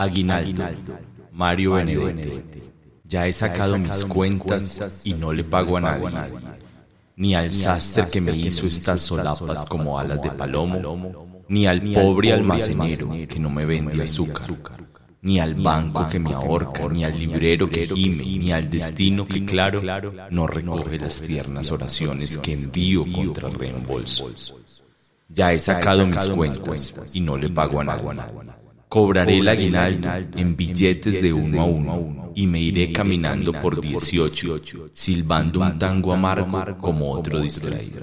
Aguinaldo, Mario Benedetti. Ya he sacado mis cuentas y no le pago a nadie, ni al sastre que me hizo estas solapas como alas de palomo, ni al pobre almacenero que no me vende azúcar, ni al banco que me ahorca, ni al librero que gime, ni al destino que, claro, no recoge las tiernas oraciones que envío contra reembolso. Ya he sacado mis cuentas y no le pago a nadie. Cobraré el aguinaldo en billetes de uno a uno y me iré caminando por 18, silbando un tango amargo como otro distraído.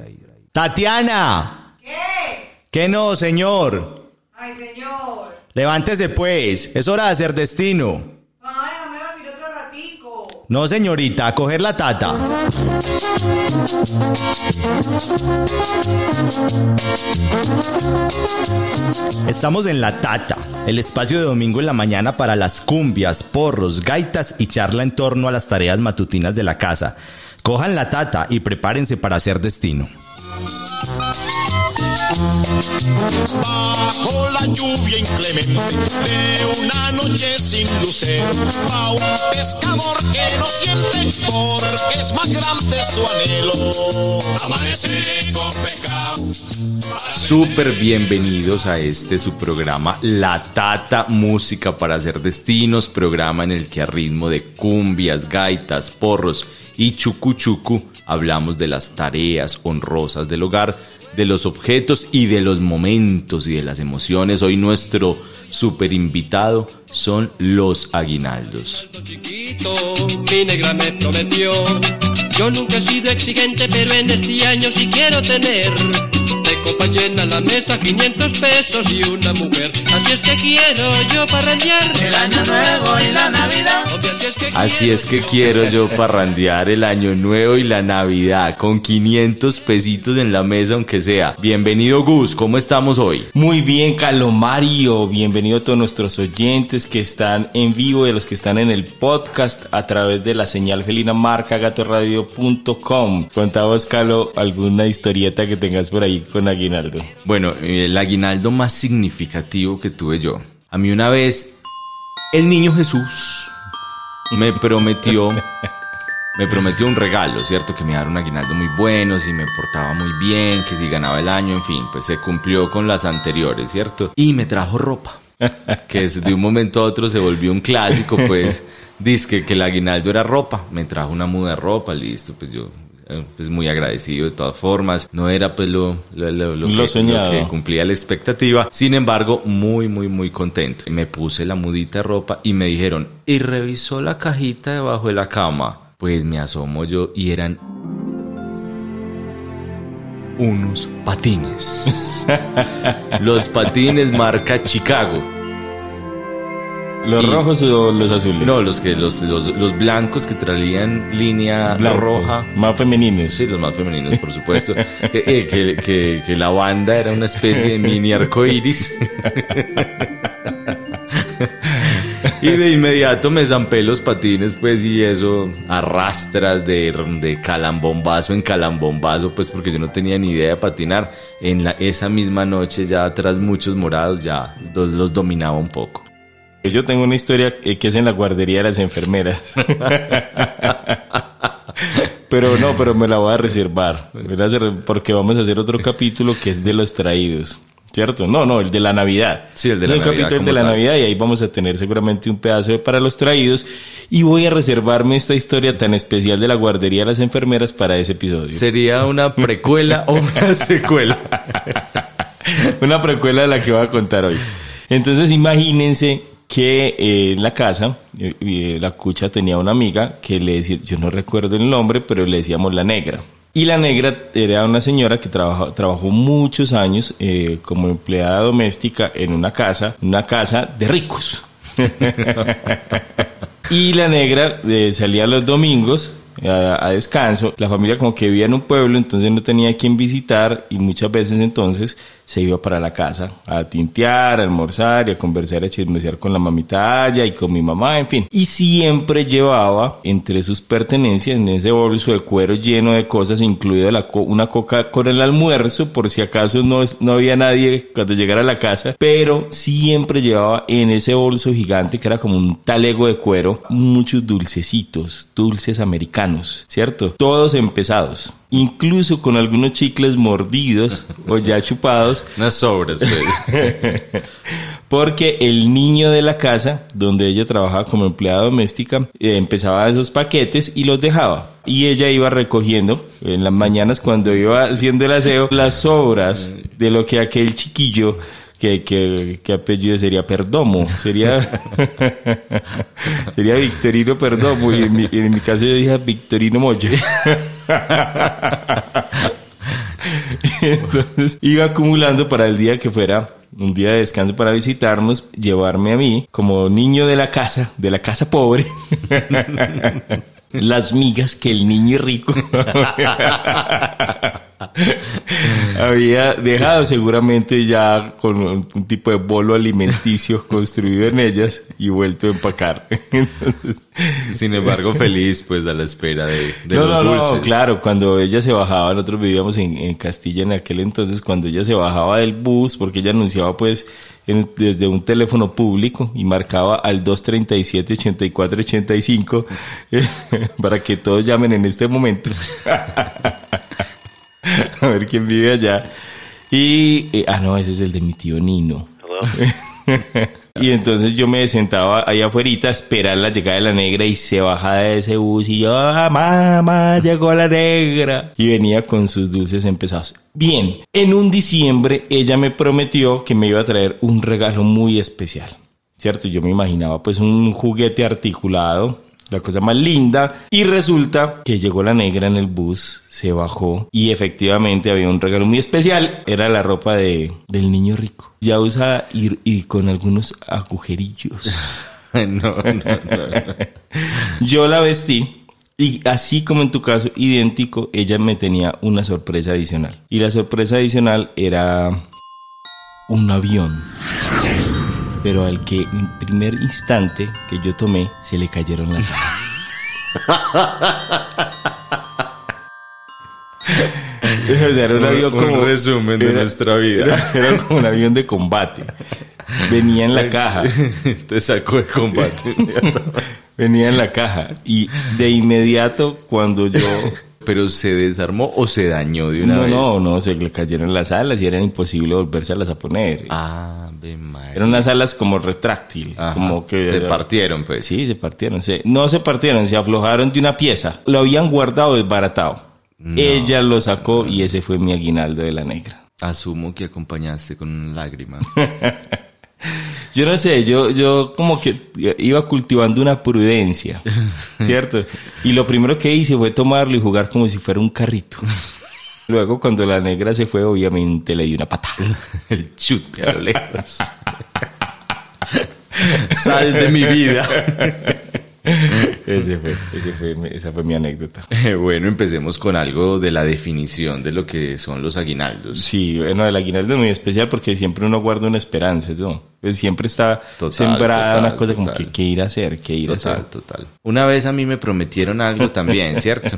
¡Tatiana! ¿Qué? ¿Qué no, señor? Ay, señor. Levántese pues, es hora de hacer destino. Ay, déjame dormir otro ratico. No, señorita, coger la tata. Estamos en La Tata, el espacio de domingo en la mañana para las cumbias, porros, gaitas y charla en torno a las tareas matutinas de la casa. Cojan la tata y prepárense para hacer destino. Bajo la lluvia inclemente sin un pescador es más grande su anhelo. Con pescado. Súper bienvenidos a este su programa La Tata Música para hacer destinos, programa en el que a ritmo de cumbias, gaitas, porros y chucu chucu hablamos de las tareas honrosas del hogar, de los objetos y de los momentos y de las emociones. Hoy nuestro super invitado son los aguinaldos. chiquito, mi negra me prometió. Yo nunca he sido exigente, pero en este año sí quiero tener. De copa llena la mesa, 500 pesos y una mujer. Así es que quiero yo parrandear. El año nuevo y la Navidad. Así es que Así es que quiero yo parrandear el año nuevo y la Navidad con 500 pesitos en la mesa aunque sea. Bienvenido Gus, ¿cómo estamos hoy? Muy bien, Calomario. Bienvenido a todos nuestros oyentes que están en vivo y a los que están en el podcast a través de la señal felina marca gatoradio.com. Contamos, Calo, alguna historieta que tengas por ahí con Aguinaldo. Bueno, el aguinaldo más significativo que tuve yo. A mí una vez el niño Jesús me prometió me prometió un regalo, ¿cierto? Que me diera un aguinaldo muy bueno, si me portaba muy bien, que si ganaba el año, en fin, pues se cumplió con las anteriores, ¿cierto? Y me trajo ropa. Que es- de un momento a otro se volvió un clásico, pues, dice que el aguinaldo era ropa. Me trajo una muda de ropa, listo, pues yo, eh, pues muy agradecido de todas formas. No era pues lo, lo, lo- lo Lo que, soñado. lo que cumplía la expectativa. Sin embargo, muy, muy, muy contento. Me puse la mudita de ropa y me dijeron, y revisó la cajita debajo de la cama. Pues me asomo yo y eran unos patines. Los patines marca Chicago. ¿Los Y- rojos o los azules? No, los que los, los, los blancos que traían línea Blancos, roja. Más femeninos. Sí, los más femeninos, por supuesto. que, eh, que, que- que la banda era una especie de mini arco iris. y de inmediato me zampé los patines, pues, y eso arrastras de, de calambombazo en calambombazo, pues, porque yo no tenía ni idea de patinar. En la, esa misma noche, ya tras muchos morados, ya los, los dominaba un poco. Yo tengo una historia que es en la guardería de las enfermeras. pero no, pero me la voy a reservar. Porque vamos a hacer otro capítulo que es de los traídos. ¿Cierto? No, no, el de la Navidad. Sí, el de la Es un Navidad capítulo de la tal. Navidad y ahí vamos a tener seguramente un pedazo de para los traídos. Y voy a reservarme esta historia tan especial de la guardería de las enfermeras para ese episodio. ¿Sería una precuela o una secuela? Una precuela de la que voy a contar hoy. Entonces imagínense que eh, en la casa eh, eh, la cucha tenía una amiga que le decía, yo no recuerdo el nombre, pero le decíamos la negra. Y la negra era una señora que trabajó, trabajó muchos años eh, como empleada doméstica en una casa, una casa de ricos. y la negra eh, salía los domingos a, a descanso. La familia como que vivía en un pueblo, entonces no tenía quien visitar y muchas veces entonces se iba para la casa a tintear, a almorzar y a conversar, a chismosear con la mamita allá y con mi mamá, en fin. Y siempre llevaba entre sus pertenencias en ese bolso de cuero lleno de cosas, incluida una coca con el almuerzo, por si acaso no, no había nadie cuando llegara a la casa, pero siempre llevaba en ese bolso gigante que era como un talego de cuero muchos dulcecitos, dulces americanos, ¿cierto? Todos empezados. Incluso con algunos chicles mordidos o ya chupados, Unas sobras, pues. porque el niño de la casa, donde ella trabajaba como empleada doméstica, eh, empezaba esos paquetes y los dejaba. Y ella iba recogiendo en las mañanas cuando iba haciendo el aseo las sobras de lo que aquel chiquillo que, que, que apellido sería Perdomo, sería sería Victorino Perdomo y en mi, en mi caso yo dije Victorino Molle. Entonces iba acumulando para el día que fuera un día de descanso para visitarnos, llevarme a mí como niño de la casa, de la casa pobre, las migas que el niño rico había dejado seguramente ya con un, tipo de bolo alimenticio construido en ellas y vuelto a empacar. Entonces, Sin embargo, feliz, pues, a la espera de, de no, los no, dulces. no, claro, cuando ella se bajaba, nosotros vivíamos en, en Castilla en aquel entonces, cuando ella se bajaba del bus, porque ella anunciaba pues en- desde un teléfono público y marcaba al 237-8485 eh, para que todos llamen en este momento. A ver quién vive allá. Y, eh, ah, no, ese es el de mi tío Nino. Y entonces yo me sentaba ahí afuera a esperar la llegada de la negra y se baja de ese bus y yo, ah, mamá, llegó la negra. Y venía con sus dulces empezados. Bien, en un diciembre ella me prometió que me iba a traer un regalo muy especial. ¿Cierto? Yo me imaginaba pues un juguete articulado, la cosa más linda. Y resulta que llegó la negra en el bus, se bajó y efectivamente había un regalo muy especial. Era la ropa de, del niño rico. Ya usada y, y con algunos agujerillos. no, no, no. Yo la vestí y así como en tu caso, idéntico, ella me tenía una sorpresa adicional. Y la sorpresa adicional era un avión. Pero al que en primer instante que yo tomé se le cayeron las alas. O sea, era un avión Un como resumen de nuestra vida. Era, era como un avión de combate. Venía en la caja. Te sacó de combate. Venía en la caja. Y de inmediato, cuando yo. Pero se desarmó o se dañó de una No, vez. no, no, se le cayeron las alas y era imposible volvérselas a poner. Ah. Eran unas alas como retráctil. Ajá. Como que. se partieron, pues. Sí, se partieron. Se- no se partieron, se aflojaron de una pieza. Lo habían guardado desbaratado. Ella lo sacó y ese fue mi aguinaldo de la negra. Asumo que acompañaste con una lágrima. Yo no sé, yo, yo como que iba cultivando una prudencia, ¿cierto? Y lo primero que hice fue tomarlo y jugar como si fuera un carrito. Luego, cuando la negra se fue, obviamente le di una patada. El chute a lo lejos. Sal de mi vida. Ese fue, ese fue, esa fue mi anécdota. Bueno, empecemos con algo de la definición de lo que son los aguinaldos. Sí, bueno, el aguinaldo es muy especial porque siempre uno guarda una esperanza, ¿no? Pues Siempre está Total, sembrada total, una cosa como total. que qué ir a hacer, qué ir a hacer. Total, total. Una vez a mí me prometieron algo también, ¿cierto?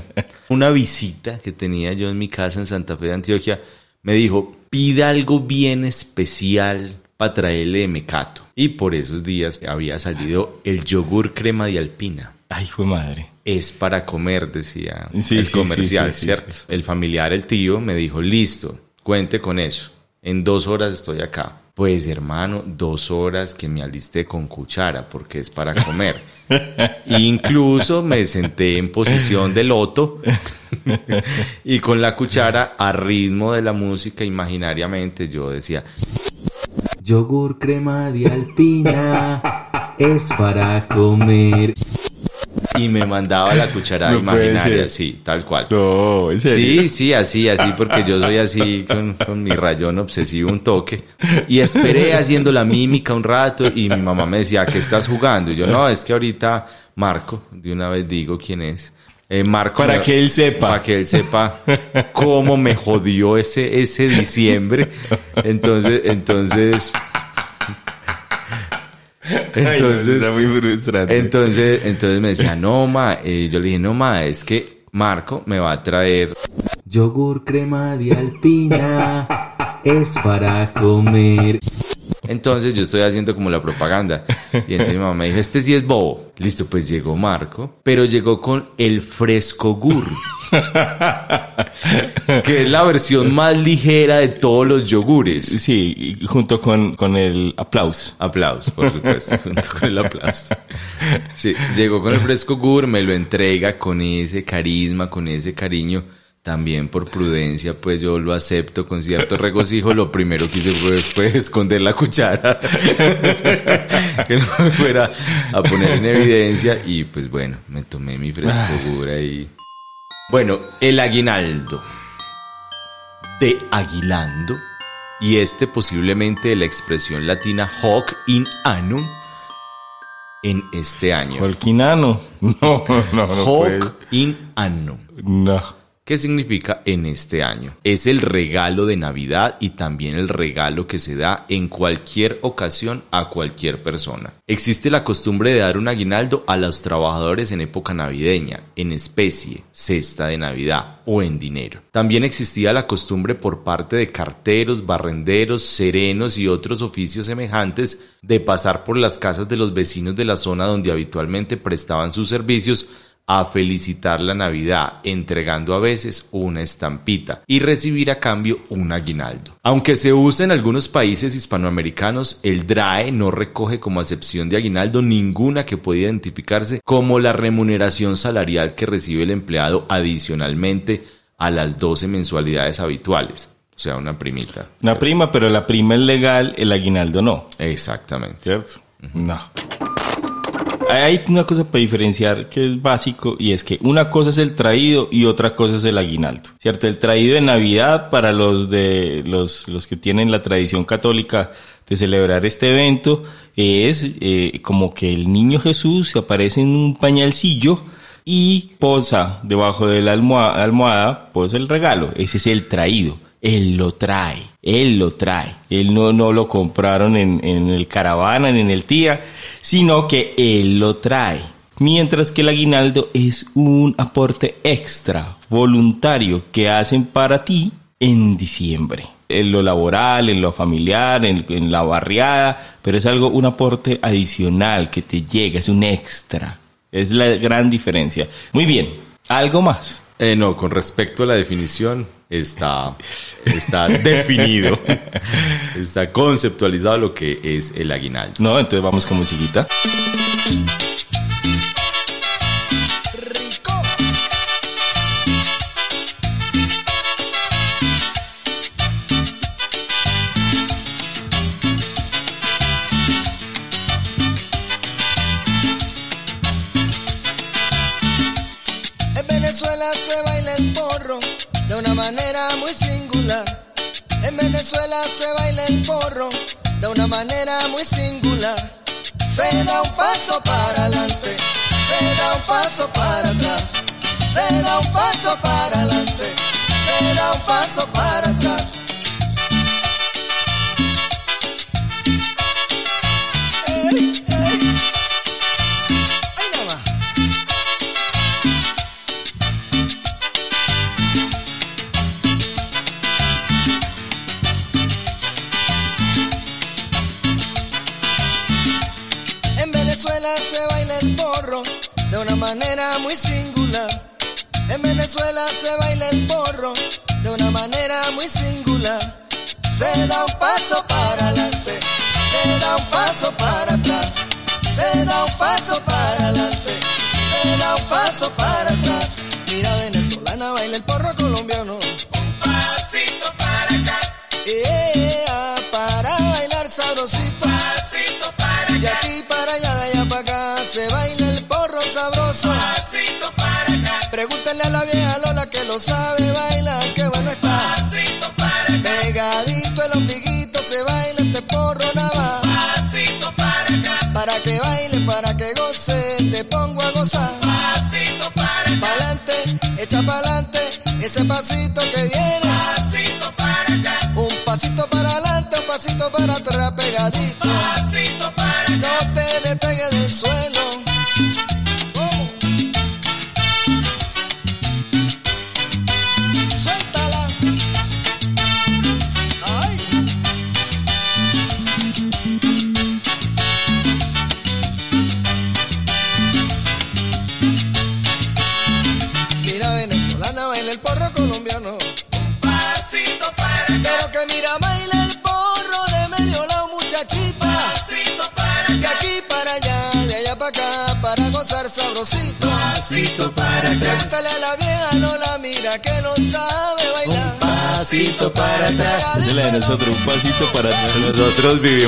Una visita que tenía yo en mi casa en Santa Fe de Antioquia me dijo, pida algo bien especial para traerle mecato. Y por esos días había salido el yogur crema de alpina. Ay, fue madre. Es para comer, decía Sí, el sí, comercial, sí, ¿cierto? El familiar, el tío, me dijo, listo, cuente con eso. En dos horas estoy acá. Pues hermano, dos horas que me alisté con cuchara porque es para comer. Incluso me senté en posición de loto y con la cuchara a ritmo de la música imaginariamente yo decía, yogur crema de alpina es para comer. Y me mandaba la cuchara No puede imaginaria, sí, tal cual. No, en serio. Sí, sí, así, así, porque yo soy así con, con mi rayón obsesivo un toque. Y esperé haciendo la mímica un rato y mi mamá me decía, ¿a qué estás jugando? Y yo, no, es que ahorita Marco, de una vez digo quién es, Eh, Marco, Para me- que él sepa. Para que él sepa cómo me jodió ese, ese diciembre. Entonces, entonces. Entonces, Está muy frustrante. entonces, entonces me decía, no, ma, eh, yo le dije, no, ma, es que Marco me va a traer yogur crema de alpina, es para comer. Entonces yo estoy haciendo como la propaganda. Y entonces mi mamá me dijo, este sí es bobo. Listo, pues llegó Marco, pero llegó con el fresco gur. que es la versión más ligera de todos los yogures. Sí, junto con, con el aplauso. Aplausos, por supuesto, junto con el aplauso. Sí, llegó con el fresco gur, me lo entrega con ese carisma, con ese cariño. También por prudencia, pues yo lo acepto con cierto regocijo. Lo primero que hice fue, esconder la cuchara. que no me fuera a poner en evidencia. Y pues bueno, me tomé mi fresco gur ahí. Bueno, el aguinaldo. De aguilando. Y este posiblemente de la expresión latina hoc in annum en este año. Holquinano. No, no, no. puede. Hoc in annum. No. ¿Qué significa en este año? Es el regalo de Navidad y también el regalo que se da en cualquier ocasión a cualquier persona. Existe la costumbre de dar un aguinaldo a los trabajadores en época navideña, en especie, cesta de Navidad o en dinero. También existía la costumbre por parte de carteros, barrenderos, serenos y otros oficios semejantes de pasar por las casas de los vecinos de la zona donde habitualmente prestaban sus servicios a felicitar la Navidad, entregando a veces una estampita y recibir a cambio un aguinaldo. Aunque se usa en algunos países hispanoamericanos, el DRAE no recoge como acepción de aguinaldo ninguna que pueda identificarse como la remuneración salarial que recibe el empleado adicionalmente a las 12 mensualidades habituales. O sea, una primita. Una prima, pero la prima es legal, el aguinaldo no. Exactamente. ¿Cierto? No. Hay una cosa para diferenciar que es básico y es que una cosa es el traído y otra cosa es el aguinaldo, ¿cierto? El traído de Navidad para los de los, los que tienen la tradición católica de celebrar este evento es eh, como que el niño Jesús se aparece en un pañalcillo y posa debajo de la almohada, almohada el regalo. Ese es el traído. Él lo trae, él lo trae. Él no, no lo compraron en, en el caravana, ni en el tía, sino que él lo trae. Mientras que el aguinaldo es un aporte extra, voluntario, que hacen para ti en diciembre. En lo laboral, en lo familiar, en, en la barriada, pero es algo, un aporte adicional que te llega, es un extra. Es la gran diferencia. Muy bien, algo más. Eh, no, con respecto a la definición, está, está definido, está conceptualizado lo que es el aguinaldo. No, entonces vamos con musiquita. Se baila el porro de una manera muy singular. Se da un paso para adelante, se da un paso para atrás, se da un paso para adelante, se da un paso para atrás. De una manera muy singular. En Venezuela se baila el porro de una manera muy singular. Se da un paso para adelante, se da un paso para atrás, se da un paso para adelante, se da un paso para atrás. Mira venezolana So.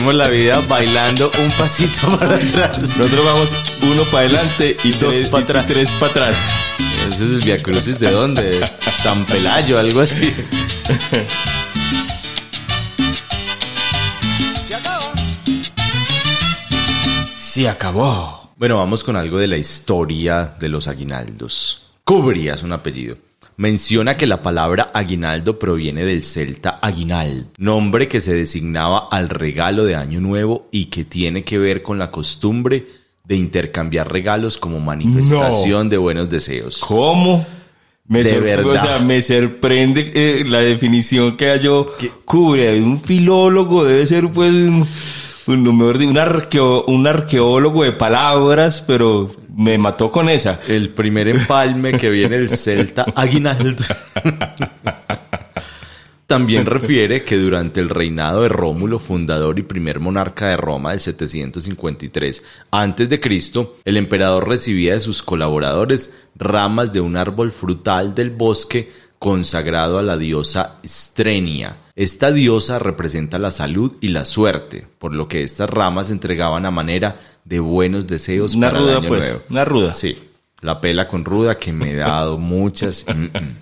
Vivimos la vida bailando un pasito para atrás. Nosotros vamos uno para adelante y Dos tres pa' y atrás. tres para atrás. Eso es el Via Crucis de dónde? San Pelayo, algo así. Se acaba. Se acabó. Bueno, vamos con algo de la historia de los aguinaldos. Cubría es un apellido. Menciona que la palabra aguinaldo proviene del celta aguinald, nombre que se designaba al regalo de Año Nuevo y que tiene que ver con la costumbre de intercambiar regalos como manifestación de buenos deseos. ¿Cómo? Me De verdad. O sea, me sorprende eh, la definición que yo cubre. Un filólogo debe ser, pues, un, un, un, arqueo- un arqueólogo de palabras, pero me mató con esa. El primer empalme que viene del celta aguinaldo. También refiere que durante el reinado de Rómulo, fundador y primer monarca de Roma del 753 a.C., el emperador recibía de sus colaboradores ramas de un árbol frutal del bosque consagrado a la diosa Strenia. Esta diosa representa la salud y la suerte, por lo que estas ramas se entregaban a manera de buenos deseos Una para el ruda, año pues. nuevo. Una ruda. Sí, la pela con ruda que me he dado muchas. Mm, mm.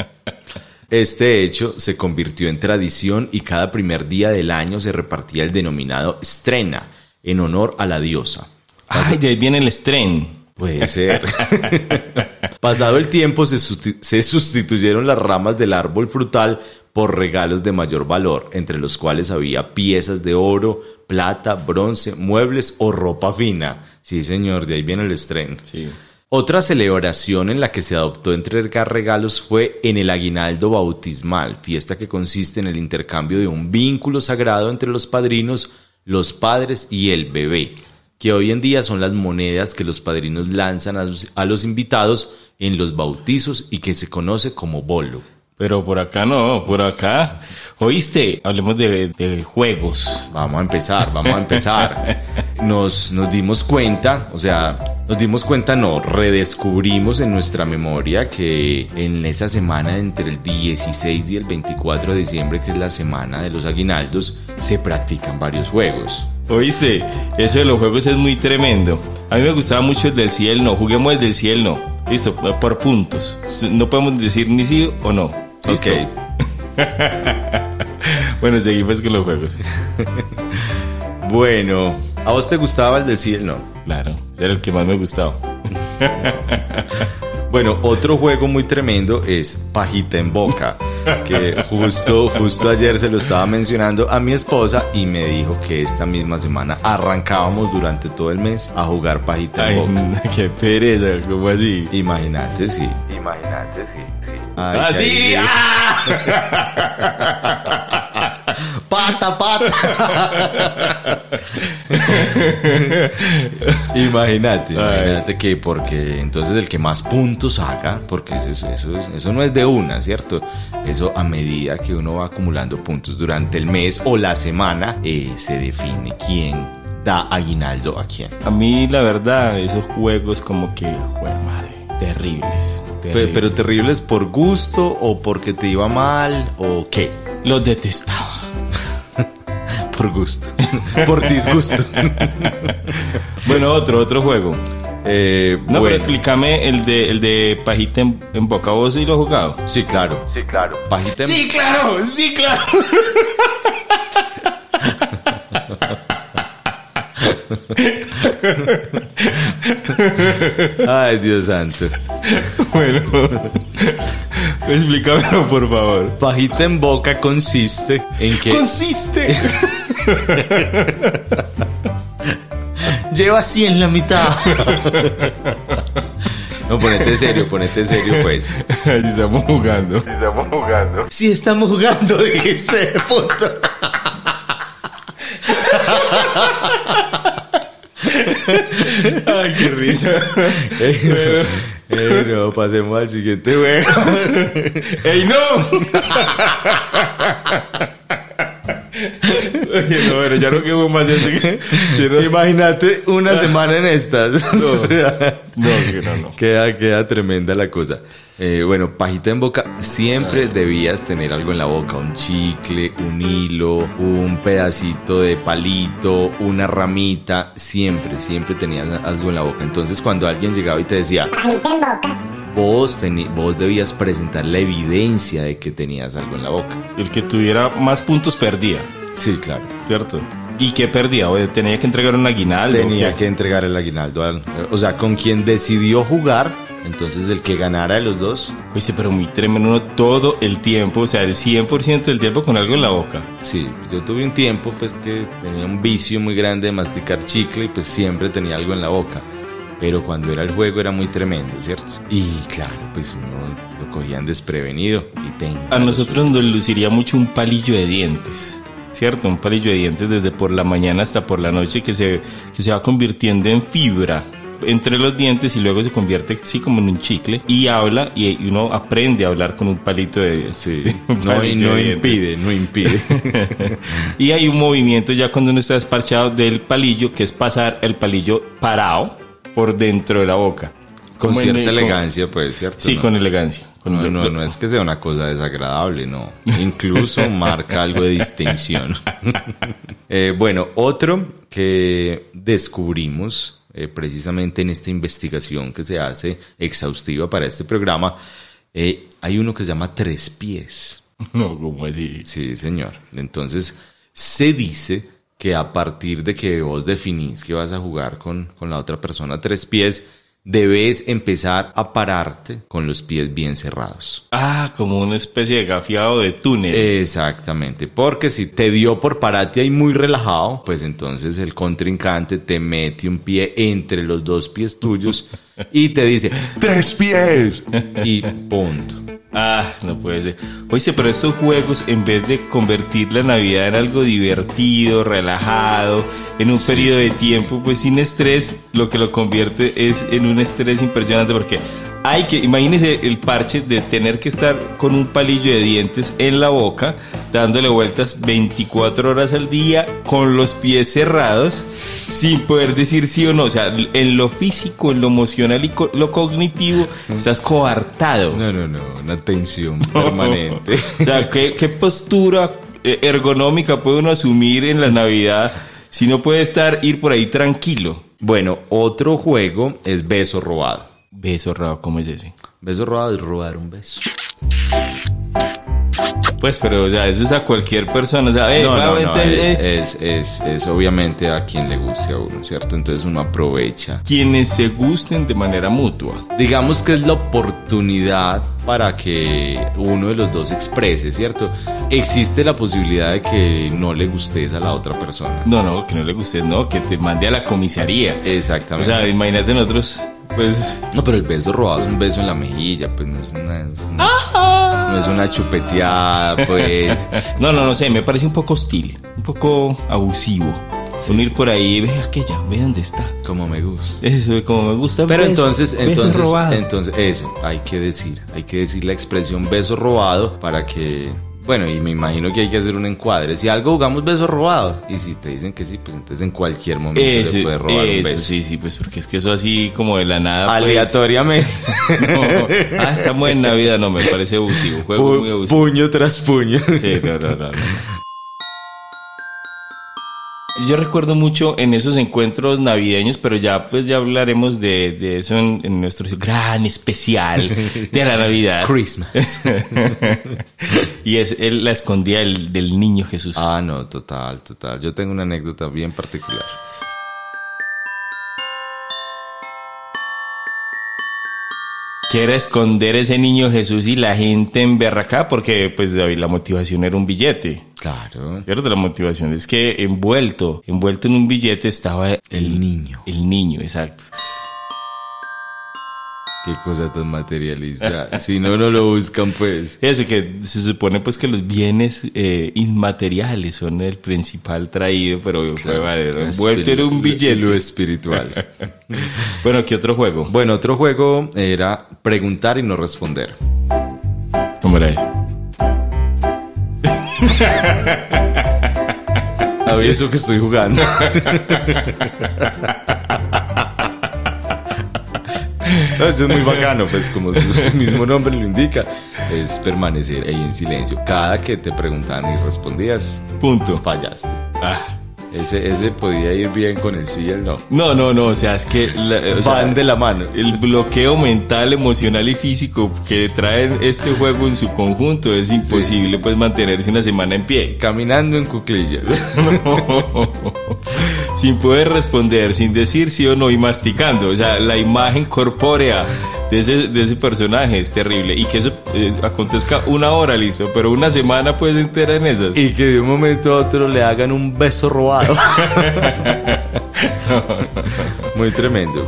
Este hecho se convirtió en tradición y cada primer día del año se repartía el denominado estrena en honor a la diosa. Ay, de ahí viene el estren. Puede ser. Pasado el tiempo se, se sustituyeron las ramas del árbol frutal por regalos de mayor valor, entre los cuales había piezas de oro, plata, bronce, muebles o ropa fina. Sí, señor, de ahí viene el estreno. Sí. Otra celebración en la que se adoptó entregar regalos fue en el aguinaldo bautismal, fiesta que consiste en el intercambio de un vínculo sagrado entre los padrinos, los padres y el bebé, que hoy en día son las monedas que los padrinos lanzan a los, a los invitados en los bautizos y que se conoce como bolo. Pero por acá no, por acá. Oíste, hablemos de, de juegos. Vamos a empezar, vamos a empezar. Nos, nos dimos cuenta, o sea, nos dimos cuenta, no, redescubrimos en nuestra memoria que en esa semana entre el 16 y el 24 de diciembre, que es la semana de los aguinaldos, se practican varios juegos. Oíste, eso de los juegos es muy tremendo. A mí me gustaba mucho el del el no. Juguemos el del el no. Listo, por puntos. No podemos decir ni sí o no. ¿Listo? Ok. Bueno, seguimos con los juegos. Bueno, ¿a vos te gustaba el del el no? Claro, era el que más me gustaba. Bueno, otro juego muy tremendo es Pajita en Boca, que justo, justo ayer se lo estaba mencionando a mi esposa y me dijo que esta misma semana arrancábamos durante todo el mes a jugar Pajita Ay, en Boca. qué pereza, ¿cómo así? Imagínate, sí. Imagínate, sí, sí. Ay, ¡Ah. ¡Pata, pata! imagínate, imagínate que porque entonces el que más puntos saca, porque eso, es- eso, es- eso no es de una, ¿cierto? Eso a medida que uno va acumulando puntos durante el mes o la semana, eh, se define quién da aguinaldo a quién. A mí, la verdad, esos juegos como que, jue madre, terribles. Pe- terribles. Pero terribles por gusto o porque te iba mal o qué? los detestaba. Por gusto. Por disgusto. Bueno, otro, otro juego. Eh, No, pero explícame el de, el de pajita en, en boca. ¿Vos sí lo has jugado? Sí, claro. Sí, claro. Pajita en- claro, sí, claro. Ay, Dios santo. bueno, explícamelo, por favor. Pajita en boca consiste en que Consiste. lleva 100 la mitad. No, ponete serio, ponete serio, pues. Estamos jugando. Estamos jugando. Si estamos jugando, dijiste, punto. Ay, qué risa. Ey, no, ey, no, pasemos al siguiente juego. ¡Ey, no! Oye, no, pero ya no quedó más eso que- que no- Imagínate una semana en estas. O sea, No, que no, no. Queda, queda tremenda la cosa. Eh, bueno, pajita en boca, siempre debías tener algo en la boca, un chicle, un hilo, un pedacito de palito, una ramita, siempre, siempre tenías algo en la boca. Entonces cuando alguien llegaba y te decía, vos, teni- vos debías presentar la evidencia de que tenías algo en la boca. El que tuviera más puntos perdía, Sí, claro. ¿cierto? ¿Y qué perdía? Oye, tenía que entregar un aguinaldo. Tenía que entregar el aguinaldo al, o sea, con quien decidió jugar, entonces el que ganara de los dos, Oye, pero muy tremendo uno todo el tiempo, o sea, el 100% del tiempo con algo en la boca. Sí, yo tuve un tiempo pues que tenía un vicio muy grande de masticar chicle y pues siempre tenía algo en la boca. Pero cuando era el juego era muy tremendo, ¿cierto? Y claro, pues uno lo cogían desprevenido y te A nosotros nos luciría mucho un palillo de dientes. ¿Cierto? Un palillo de dientes desde por la mañana hasta por la noche que se, que se va convirtiendo en fibra entre los dientes y luego se convierte así como en un chicle y habla y uno aprende a hablar con un palito de Sí, un no, palillo no de dientes. impide, no impide. y hay un movimiento ya cuando uno está desparchado del palillo que es pasar el palillo parado por dentro de la boca. Con Como cierta elegancia, pues, ¿cierto? Sí, ¿no? con elegancia. No, lo- no, no es que sea una cosa desagradable, no. Incluso marca algo de distinción. Eh, bueno, otro que descubrimos eh, precisamente en esta investigación que se hace exhaustiva para este programa, eh, hay uno que se llama tres pies. No, como así. Sí, señor. Entonces, se dice que a partir de que vos definís que vas a jugar con, con la otra persona a tres pies, debes empezar a pararte con los pies bien cerrados. Ah, como una especie de gafiado de túnel. Exactamente, porque si te dio por pararte ahí muy relajado, pues entonces el contrincante te mete un pie entre los dos pies tuyos y te dice Tres pies. y punto. Ah, no puede ser. Oye, pero estos juegos, en vez de convertir la Navidad en algo divertido, relajado, en un Sí, periodo sí, de tiempo, pues sin estrés, lo que lo convierte es en un estrés impresionante porque hay que, imagínese el parche de tener que estar con un palillo de dientes en la boca, dándole vueltas 24 horas al día, con los pies cerrados, sin poder decir sí o no. O sea, en lo físico, en lo emocional y co- lo cognitivo, estás coartado. No, no, no, una tensión permanente. O sea, ¿qué, qué postura eh, ergonómica puede uno asumir en la Navidad si no puede estar, ir por ahí tranquilo? Bueno, otro juego es beso robado. Beso raro, ¿cómo es ese? Beso robado es robar un beso. Pues, pero, o sea, eso es a cualquier persona. O sea, eh, No, no, no, nuevamente, eh, es, es, es, es obviamente a quien le guste a uno, ¿cierto? Entonces uno aprovecha. quienes se gusten de manera mutua. Digamos que es la oportunidad para que uno de los dos exprese, ¿cierto? Existe la posibilidad de que no le gustes a la otra persona. No, no, que no le guste, no, que te mande a la comisaría. O Exactamente. sea, imagínate nosotros, pues, no, pero el beso robado es un beso en la mejilla, pues no es una, es una- no es una chupeteada, pues. no, no, no sé, me parece un poco hostil, un poco abusivo. Unir por ahí, ve aquella, ve dónde está. Como me gusta. Eso, como me gusta. Pero beso, entonces, beso entonces, robado. entonces, eso, hay que decir, hay que decir la expresión beso robado para que, bueno, y me imagino que hay que hacer un encuadre. Si algo jugamos beso robado, y si te dicen que sí, pues entonces en cualquier momento Eso, se puede robar un eso, beso. sí, sí, pues porque es que eso así como de la nada. pues, Aleatoriamente. no. Ah, estamos en Navidad, no, me parece abusivo. Juego muy abusivo. puño tras puño. Sí, no, no, no, no. Yo recuerdo mucho en esos encuentros navideños, pero ya pues ya hablaremos de, de eso en, en nuestro gran especial de la Navidad. Christmas. y es el- la escondida del, del niño Jesús. Ah, no, total, total. Yo tengo una anécdota bien particular. Que era esconder ese niño Jesús y la gente en berraca porque pues David, la motivación era un billete. Claro. ¿Cierto? La motivación es que envuelto, envuelto en un billete estaba el, El niño. El niño, exacto. Qué cosa tan materialista. si no, no lo buscan, pues. Eso que se supone pues que los bienes eh, inmateriales son el principal traído, pero vale, Lo envuelto en un billete. Lo espiritual. Bueno, ¿qué otro juego? bueno, otro juego era preguntar y no responder. ¿Cómo era eso? A ver, eso que estoy jugando. No, eso es muy bacano, pues como su, mismo nombre lo indica, es permanecer ahí en silencio. Cada que te preguntaban y respondías, Punto. fallaste. Ah. Ese, ese podía ir bien con el sí y el no. No, no, no, o sea, es que la- o sea, Van de la mano. el bloqueo mental, emocional y físico que trae este juego en su conjunto es imposible pues mantenerse una semana en pie. Caminando en cuclillas. sin poder responder, sin decir sí o no y masticando. O sea, la imagen corpórea de ese, de ese personaje es terrible. Y que eso eh, acontezca una hora, listo, pero una semana pues entera en esas. Y que de un momento a otro le hagan un beso robado. Muy tremendo.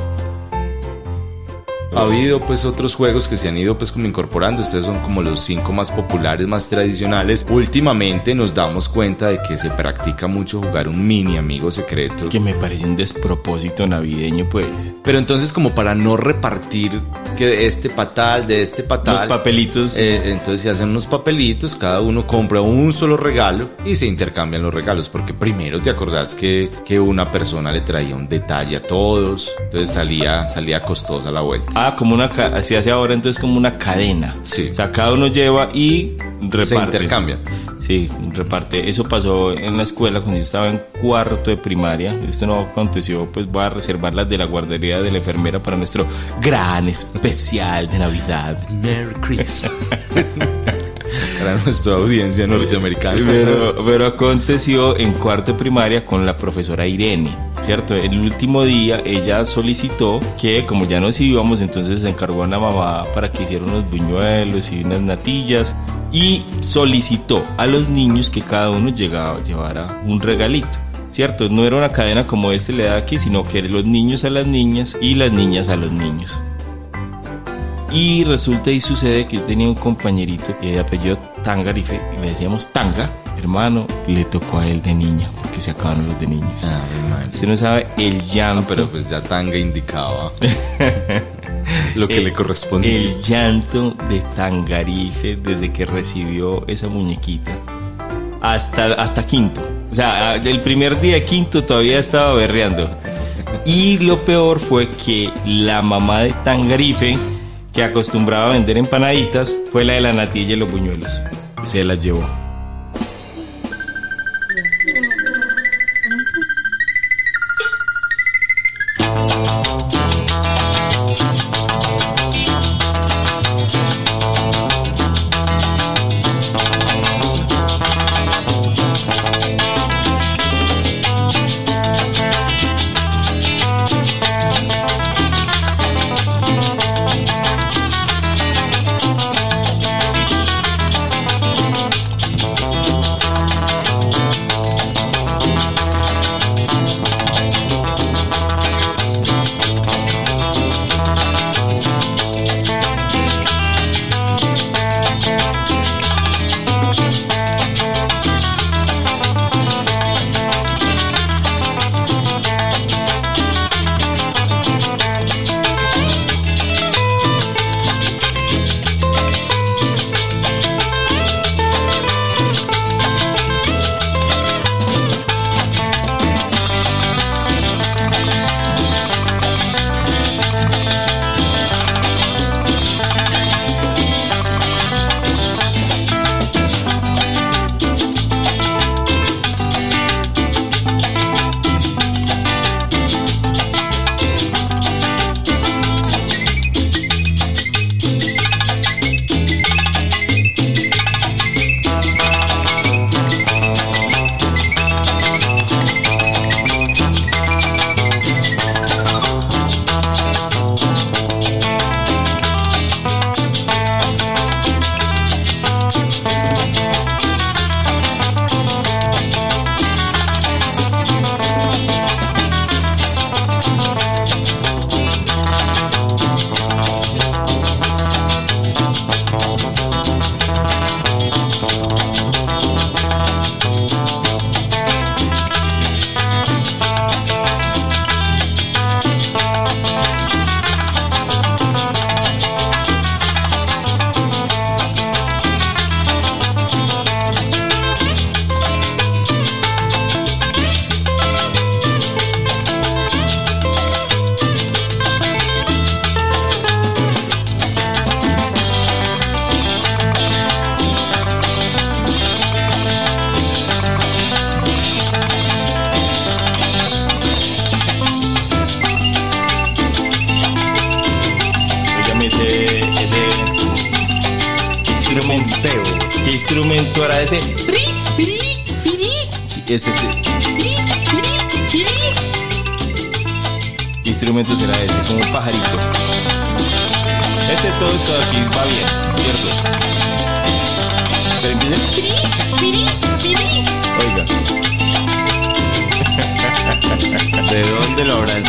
Ha habido pues otros juegos que se han ido pues como incorporando, estos son como los cinco más populares, más tradicionales. Últimamente nos damos cuenta de que se practica mucho jugar un mini amigo secreto. Que me parece un despropósito navideño, pues. Pero entonces como para no repartir que de este patal, de este patal. Los papelitos. Eh, entonces se hacen unos papelitos, cada uno compra un solo regalo y se intercambian los regalos, porque primero te acordás que, que una persona le traía un detalle a todos, entonces salía, salía costosa la vuelta. Ah, como una, así hace ahora entonces como una cadena. Sí. O sea, cada uno lleva y reparte. Se intercambian. Sí, reparte. Eso pasó en la escuela cuando yo estaba en cuarto de primaria. Esto no aconteció, pues voy a reservar las de la guardería de la enfermera para nuestro gran especial de Navidad. Merry Christmas. Para nuestra audiencia norteamericana. Pero, pero aconteció en cuarto de primaria con la profesora Irene, ¿cierto? El último día ella solicitó que, como ya nos íbamos, entonces se encargó a una mamá para que hiciera unos buñuelos y unas natillas y solicitó a los niños que cada uno llegaba, llevara un regalito. ¿Cierto? No era una cadena como este le da aquí, sino que los niños a las niñas y las niñas a los niños. Y resulta y sucede que yo tenía un compañerito que de apellido Tangarife y le decíamos Tanga, hermano, le tocó a él de niña, porque se acabaron los de niños. Ay, man. Usted no sabe el llanto, Ah, pero pues ya Tanga indicaba lo que el- le correspondía. El llanto de Tangarife desde que recibió esa muñequita hasta, hasta quinto. O sea, el primer día de quinto todavía estaba berreando. Y lo peor fue que la mamá de Tangarife, que acostumbraba a vender empanaditas, fue la de la natilla y los buñuelos. Se las llevó.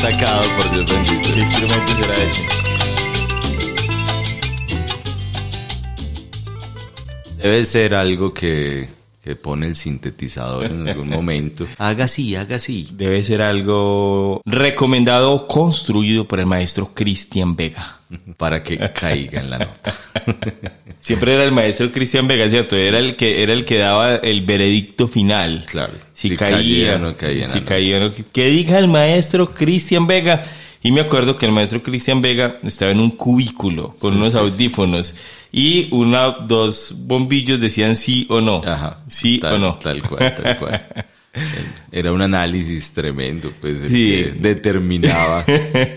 Sacado, por Dios bendito? ¿qué instrumento será ese? Debe ser algo que, que pone el sintetizador en algún momento. Haga así, haga así. Debe ser algo recomendado o construido por el maestro Cristian Vega. Para que caiga en la nota. Siempre era el maestro Cristian Vega, ¿cierto? Era el que era el que daba el veredicto final. Claro. Si, Si caía, caía o no caía Si nada. caía o no. Que diga el maestro Cristian Vega. Y me acuerdo que el maestro Cristian Vega estaba en un cubículo con unos audífonos y una, dos bombillos decían sí o no. Ajá. Sí tal, o no. Tal cual, tal cual. Era un análisis tremendo, pues, el Sí. que determinaba,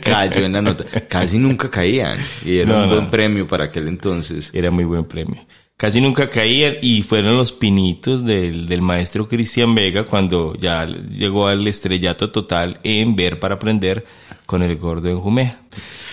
cayó en la nota. Casi nunca caían. Y era No, un no. buen premio para aquel entonces. Era muy buen premio. Casi nunca caían y fueron los pinitos del, del maestro Cristian Vega cuando ya llegó al estrellato total en Ver para Aprender con el gordo en Jumea.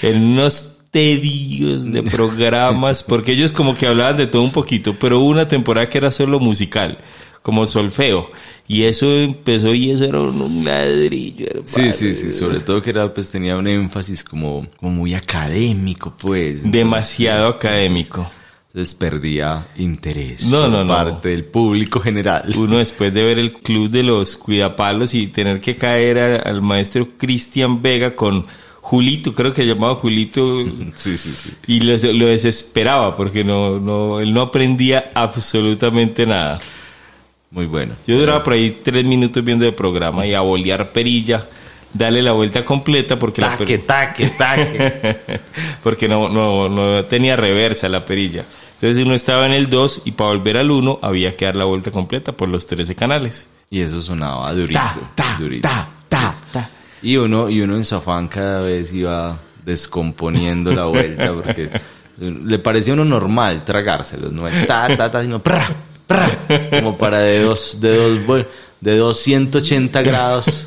En unos tedios de programas, porque ellos como que hablaban de todo un poquito, pero hubo una temporada que era solo musical, como solfeo. Y eso empezó y eso era un ladrillo. Sí, hermano. sí, sí, sobre todo que era, pues tenía un énfasis como, como muy académico, pues. Entonces, Demasiado académico. Entonces perdía interés No, por no, no. parte del público general. uno después de ver el club de los cuidapalos y tener que caer a- al maestro Cristian Vega con Julito, creo que llamaba Julito, Sí, sí, sí. y lo, lo desesperaba porque no, no, él no aprendía absolutamente nada. Muy bueno. Yo duraba por ahí tres minutos viendo el programa y a bolear perilla, darle la vuelta completa porque la Taque, per- taque, taque. porque no, no, no tenía reversa la perilla. Entonces uno estaba en el 2 y para volver al 1 había que dar la vuelta completa por los 13 canales. y eso sonaba durito. durito. ta, ta. Y uno, y uno en Zafán cada vez iba descomponiendo la vuelta porque le parecía uno normal tragárselos, no ta, ta, ta, sino pra, como para de dos, de dos, de 280 grados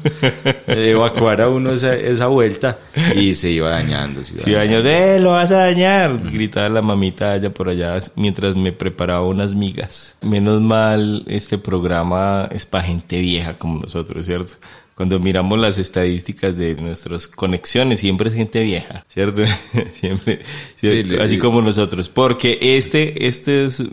eh, evacuar a uno esa, esa vuelta y se iba dañando. se iba Si daño de lo vas a dañar, gritaba la mamita allá por allá mientras me preparaba unas migas. Menos mal, este programa es para gente vieja como nosotros, ¿cierto? Cuando miramos las estadísticas de nuestras conexiones, siempre es gente vieja, ¿cierto? siempre, Sí, así como nosotros. Porque este, este es,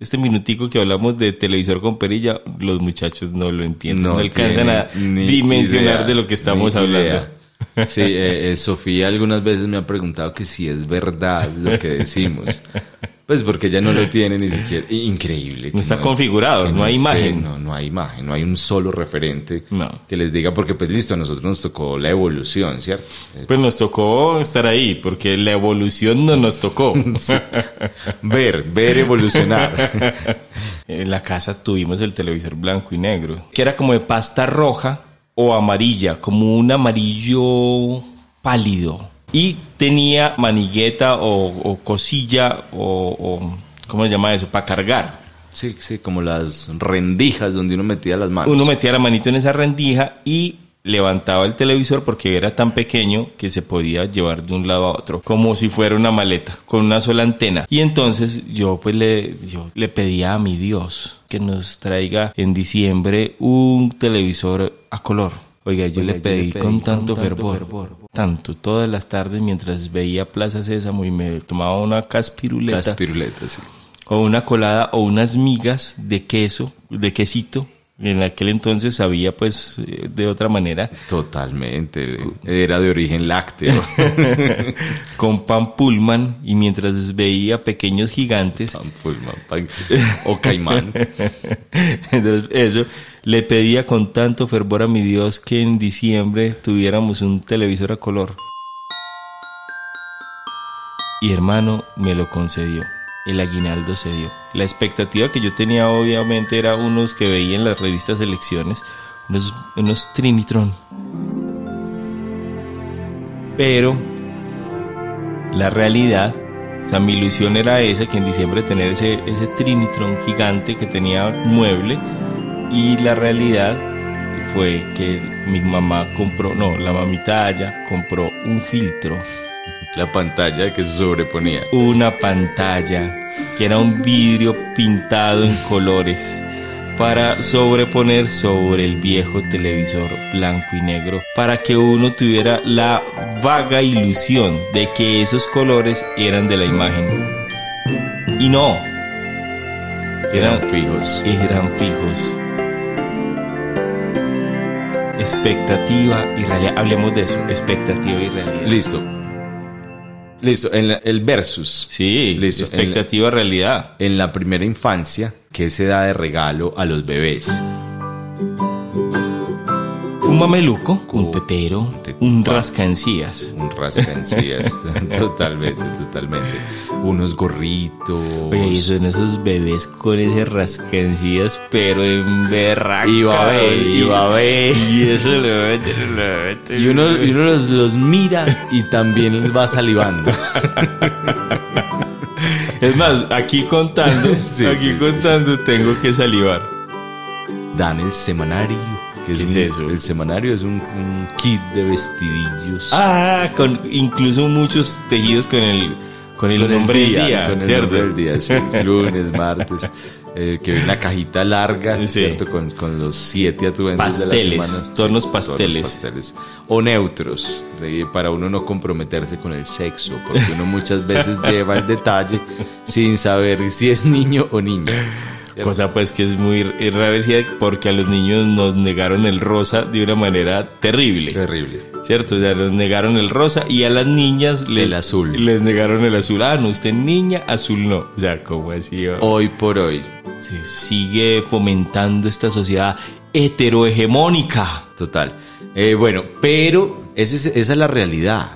este minutico que hablamos de televisor con perilla, los muchachos no lo entienden, no, alcanzan a dimensionar idea, de lo que estamos hablando. idea. Sí, eh, eh, Sofía algunas veces me ha preguntado que si es verdad lo que decimos. Pues porque ella no lo tiene ni siquiera. Increíble. No está configurado, no hay esté, imagen. No, no hay imagen, no hay un solo referente No. que les diga, porque pues listo, a nosotros nos tocó la evolución, ¿cierto? Pues nos tocó estar ahí, porque la evolución no nos tocó. Ver, ver evolucionar. en la casa tuvimos el televisor blanco y negro, que era como de pasta roja o amarilla, como un amarillo pálido. Y tenía manigueta o, o cosilla o, o- ¿cómo se llama eso? Para cargar. Sí, sí, como las rendijas donde uno metía las manos. Uno metía la manito en esa rendija y levantaba el televisor porque era tan pequeño que se podía llevar de un lado a otro, como si fuera una maleta, con una sola antena. Y entonces yo pues le, yo le pedía a mi Dios que nos traiga en diciembre un televisor a color. Oiga, yo, le, pedí con tanto, fervor, tanto, todas las tardes mientras veía Plaza Sésamo y me tomaba una caspiruleta Las piruletas, sí. o una colada o unas migas de queso, de quesito. En aquel entonces sabía pues eh, de otra manera, Totalmente. Era de origen lácteo. con pan pullman y mientras veía pequeños gigantes, Pan Pullman, pan- o caimán. entonces eso, le pedía con tanto fervor a mi Dios que en diciembre tuviéramos un televisor a color. Y hermano, me lo concedió. El aguinaldo se dio. La expectativa que yo tenía obviamente era unos que veía en las revistas elecciones, unos, unos Trinitron. Pero la realidad O sea, mi ilusión era esa, que en diciembre tener ese, ese Trinitron gigante que tenía mueble. Y la realidad fue que mi mamá compró, no, la mamita allá compró un filtro, La pantalla que se sobreponía. una pantalla, que era un vidrio pintado en colores para sobreponer sobre el viejo televisor blanco y negro, para que uno tuviera la vaga ilusión de que esos colores eran de la imagen. Y no, Eran fijos. eran fijos. Expectativa y realidad. Hablemos de eso, expectativa y realidad. Listo. Listo. En la- el versus. Sí, Listo. expectativa, realidad. En la primera infancia, ¿qué se da de regalo a los bebés? Un mameluco, un tetero, te- un rascancías. Un rascancías. totalmente, totalmente. Unos gorritos. Oye, y son esos bebés con ese rascancías, pero en berraca. Y va a ver, y va a ver. Y eso le va a meter en la mente. Y uno, y uno los, los mira y también les va salivando. Es más, aquí contando, Sí, aquí sí, sí, contando tengo que salivar. Dan el semanario. Que es ¿Qué es eso? El semanario es un, un kit de vestidillos. Ah, con incluso muchos tejidos con el con el Con nombre del día, día, con el ¿cierto? nombre del día, sí, lunes, martes, eh, que viene una cajita larga, Sí. ¿cierto? Con, con los siete atuendos de la semana. tonos pasteles. pasteles. O neutros, de- para uno no comprometerse con el sexo, porque uno muchas veces lleva el detalle sin saber si es niño o niña. Cosa pues que es muy enrarecida porque a los niños nos negaron el rosa de una manera terrible. Terrible. ¿Cierto? O sea, nos negaron el rosa y a las niñas le- El azul. les negaron el azul. Ah, no, usted niña, azul no. O sea, como así. oh? Hoy por hoy, Se sigue fomentando esta sociedad heterohegemónica. total. Eh, bueno, pero ese es- esa es la realidad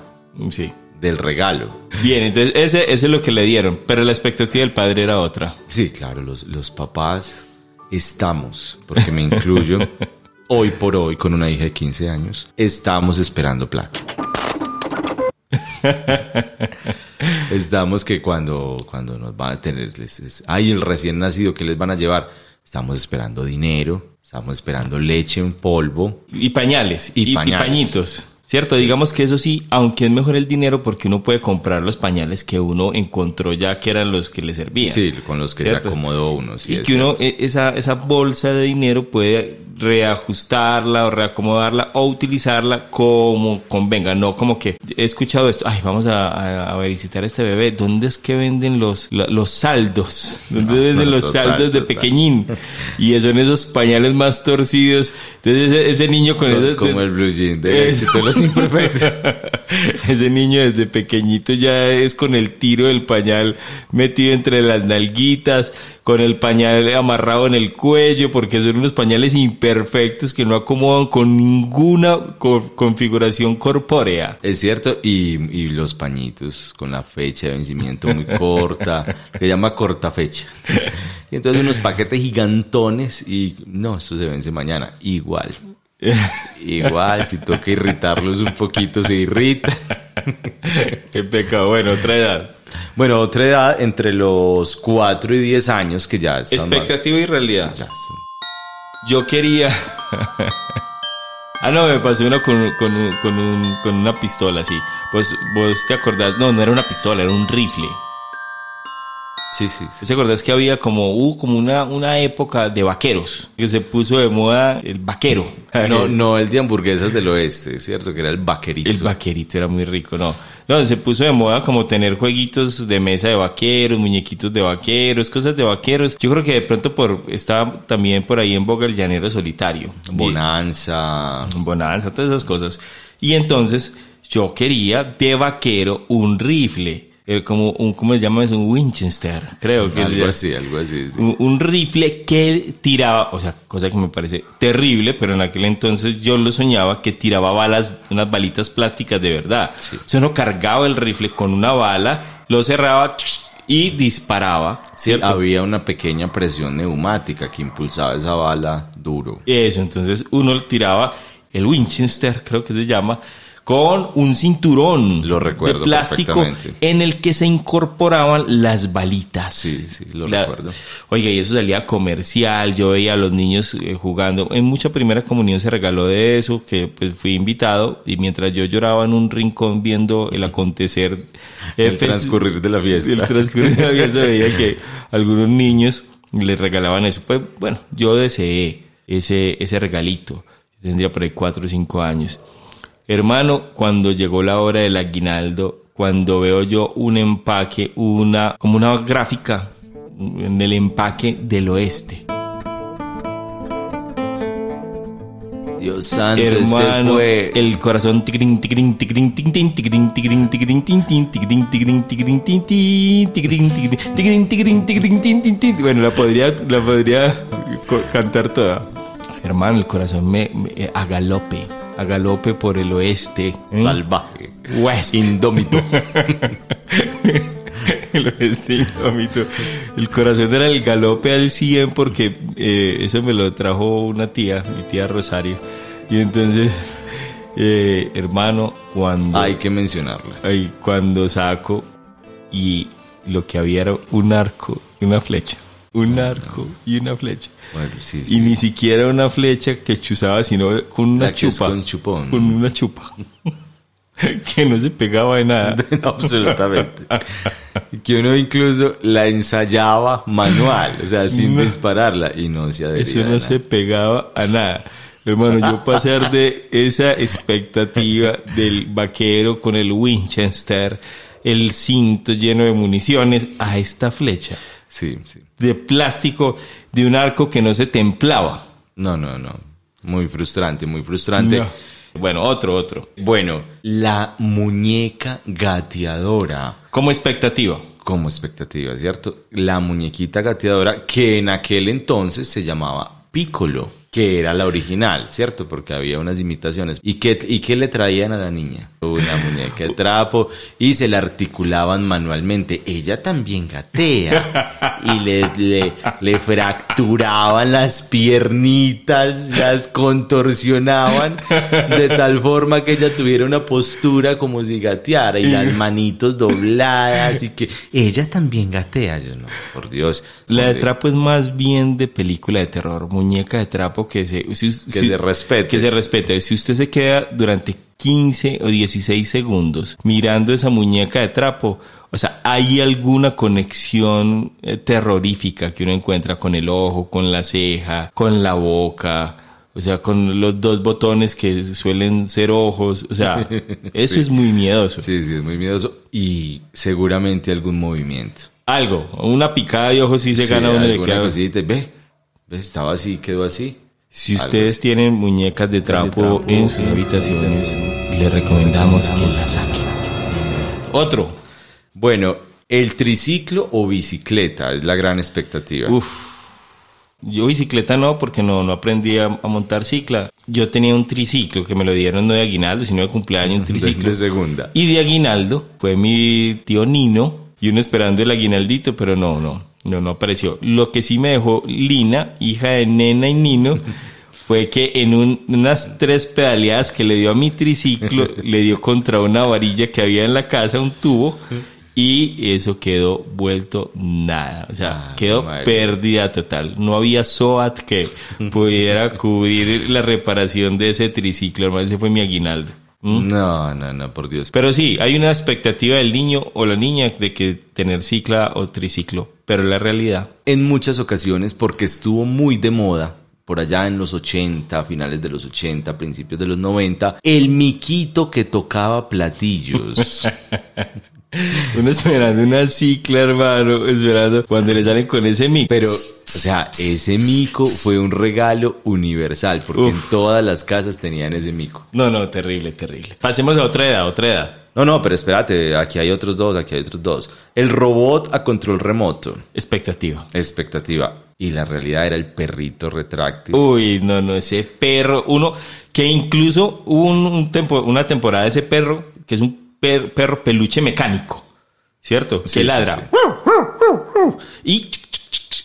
Sí. Del regalo. Bien, entonces ese, ese es lo que le dieron, pero la expectativa del padre era otra. Sí, claro, los, los papás estamos, porque me incluyo, hoy por hoy con una hija de 15 años, estamos esperando plata. Estamos que cuando, cuando nos van a tener, les, ay, el recién nacido, que les van a llevar? Estamos esperando dinero, estamos esperando leche en polvo. Y pañales, Y y, y pañales. pañitos. Cierto, digamos que eso sí, aunque es mejor el dinero porque uno puede comprar los pañales que uno encontró ya que eran los que le servían. Sí, con los que ¿Cierto? se acomodó uno. sí, y es que uno, eh, esa, esa bolsa de dinero puede reajustarla o reacomodarla o utilizarla como convenga, no como que he escuchado esto, ay, vamos a, a- a visitar a este bebé, ¿dónde es que venden los, los saldos? ¿Dónde No, venden no, los total, saldos de total. pequeñín? Y son esos pañales más torcidos, entonces ese, ese niño con Co- esos- como el blue jean de Es- éxito de los imperfectos. Ese niño desde pequeñito ya es con el tiro del pañal metido entre las nalguitas, con el pañal amarrado en el cuello, porque son unos pañales imperfectos que no acomodan con ninguna co- configuración corpórea. Es cierto, y, y los pañitos con la fecha de vencimiento muy corta, que llama corta fecha. Y entonces unos paquetes gigantones y no, esto se vence mañana. Igual. Igual, si toca irritarlos un poquito, se irrita. Qué pecado. Bueno, otra edad. Bueno, otra edad entre los 4 y 10 años que ya más- Expectativa y realidad. ya Yo quería. ah, no, me pasó una con, con, con, un- con una pistola, sí. Pues vos te acordás, no, no era una pistola, era un rifle. Sí, sí, sí. ¿Te acordás que había como, hubo como una, una época de vaqueros? Que se puso de moda el vaquero. No, no el de hamburguesas del oeste, ¿cierto? Que era el vaquerito. El vaquerito era muy rico, no. No, se puso de moda como tener jueguitos de mesa de vaqueros, muñequitos de vaqueros, cosas de vaqueros. Yo creo que de pronto por estaba también por ahí en boga el llanero solitario. Bonanza. Y- Bonanza, todas esas cosas. Y entonces yo quería de vaquero un rifle. Eh, como un, ¿cómo se llama eso? Un Winchester, creo que Algo es- así, algo así. sí. un, un rifle que tiraba, o sea, cosa que me parece terrible, pero en aquel entonces yo lo soñaba que tiraba balas, unas balitas plásticas de verdad. Sí. O sea, uno cargaba el rifle con una bala, lo cerraba y disparaba, Sí, ¿cierto? había una pequeña presión neumática que impulsaba esa bala duro. Eso, entonces uno tiraba el Winchester, creo que se llama, con un cinturón Lo recuerdo de plástico en el que se incorporaban las balitas. Sí, sí, lo La- recuerdo. Oiga, y eso salía comercial, yo veía a los niños eh, jugando. En mucha primera comunión se regaló de eso, que pues fui invitado y mientras yo lloraba en un rincón viendo el acontecer, El transcurrir de la fiesta. el transcurrir de la fiesta veía que algunos niños les regalaban eso. Pues bueno, yo deseé ese, ese regalito. Tendría por ahí cuatro o cinco años. Hermano, cuando llegó la hora del aguinaldo, cuando veo yo un empaque, una, como una gráfica en el empaque del oeste. Dios santo, Hermano, fue... el corazón. Bueno, la podría, la podría cantar toda. Hermano, el corazón me, me- a galope, a galope por el oeste. ¿eh? Salvaje. West. Indómito. el oeste indómito. El corazón era el galope al 100 porque eh, eso me lo trajo una tía, mi tía Rosario. Y entonces, eh, hermano, cuando, Hay que mencionarla. ay, cuando saco y lo que había era un arco y una flecha. Un arco y una flecha. Bueno, sí, Y ni siquiera una flecha que chuzaba, sino con una La chupa. con chupón. Con una chupa. que no se pegaba de nada. Absolutamente. Que uno incluso la ensayaba manual, o sea, sin No. dispararla y no se adhería. Eso no nada. se pegaba a nada. Hermano, yo pasar de esa expectativa del vaquero con el Winchester, el cinto lleno de municiones, a esta flecha Sí, sí. de plástico de un arco que no se templaba. No, no, no. Muy frustrante, muy frustrante. No. Bueno, otro, otro. Bueno, la muñeca gateadora. Como expectativa. Como expectativa, ¿cierto? La muñequita gateadora que en aquel entonces se llamaba Piccolo, que era la original, ¿cierto? Porque había unas imitaciones. ¿Y qué, ¿Y qué le traían a la niña? Una muñeca de trapo y se la articulaban manualmente. Ella también gatea y le, le, le fracturaban las piernitas, las contorsionaban de tal forma que ella tuviera una postura como si gateara y las manitos dobladas y que ella también gatea. Yo no, por Dios. La de trapo es más bien de película de terror, muñeca de trapo que se, si- si- se respete. Que se respete. Si usted se queda durante 15 o 16 segundos mirando esa muñeca de trapo, o sea, hay alguna conexión eh, terrorífica que uno encuentra con el ojo, con la ceja, con la boca. O sea, con los dos botones que suelen ser ojos. O sea, eso es muy miedoso. Sí, sí, es muy miedoso. Y seguramente algún movimiento. Algo, una picada de ojos sí se Sí, gana uno de que ve, estaba así, quedó así. Si ustedes tienen muñecas de trapo, en sus habitaciones, les recomendamos que las saquen. Otro. Bueno, el triciclo o bicicleta es la gran expectativa. Uf. Yo bicicleta no, porque no, no aprendí a, a montar cicla. Yo tenía un triciclo que me lo dieron no de aguinaldo, sino de cumpleaños, un triciclo. de segunda. Y de aguinaldo fue mi tío Nino y uno esperando el aguinaldito, pero no, no, no, no apareció. Lo que sí me dejó Lina, hija de Nena y Nino, fue que en un- unas tres pedaleadas que le dio a mi triciclo, le dio contra una varilla que había en la casa, un tubo, y eso quedó vuelto nada. O sea, Ah, quedó pérdida total. No había SOAT que pudiera cubrir la reparación de ese triciclo, hermano. Ese fue mi aguinaldo. ¿Mm? No, no, no, por Dios. Pero sí, hay una expectativa del niño o la niña de que tener cicla o triciclo, pero la realidad. En muchas ocasiones, porque estuvo muy de moda, por allá en los 80, finales de los 80, principios de los 90, el miquito que tocaba platillos. Uno esperando una cicla, hermano, esperando cuando le salen con ese mix. Pero, o sea, ese mico fue un regalo universal, porque en todas las casas tenían ese mico. No, no, terrible, terrible. Pasemos a otra edad, otra edad. No, no, pero espérate, aquí hay otros dos, aquí hay otros dos. El robot a control remoto, Expectativa. expectativa. Y la realidad era el perrito retráctil. Uy, no, no, ese perro, uno que incluso hubo un, un tempo- una temporada de ese perro, que es un per- perro peluche mecánico, ¿cierto? Sí, que sí, ladra. sí.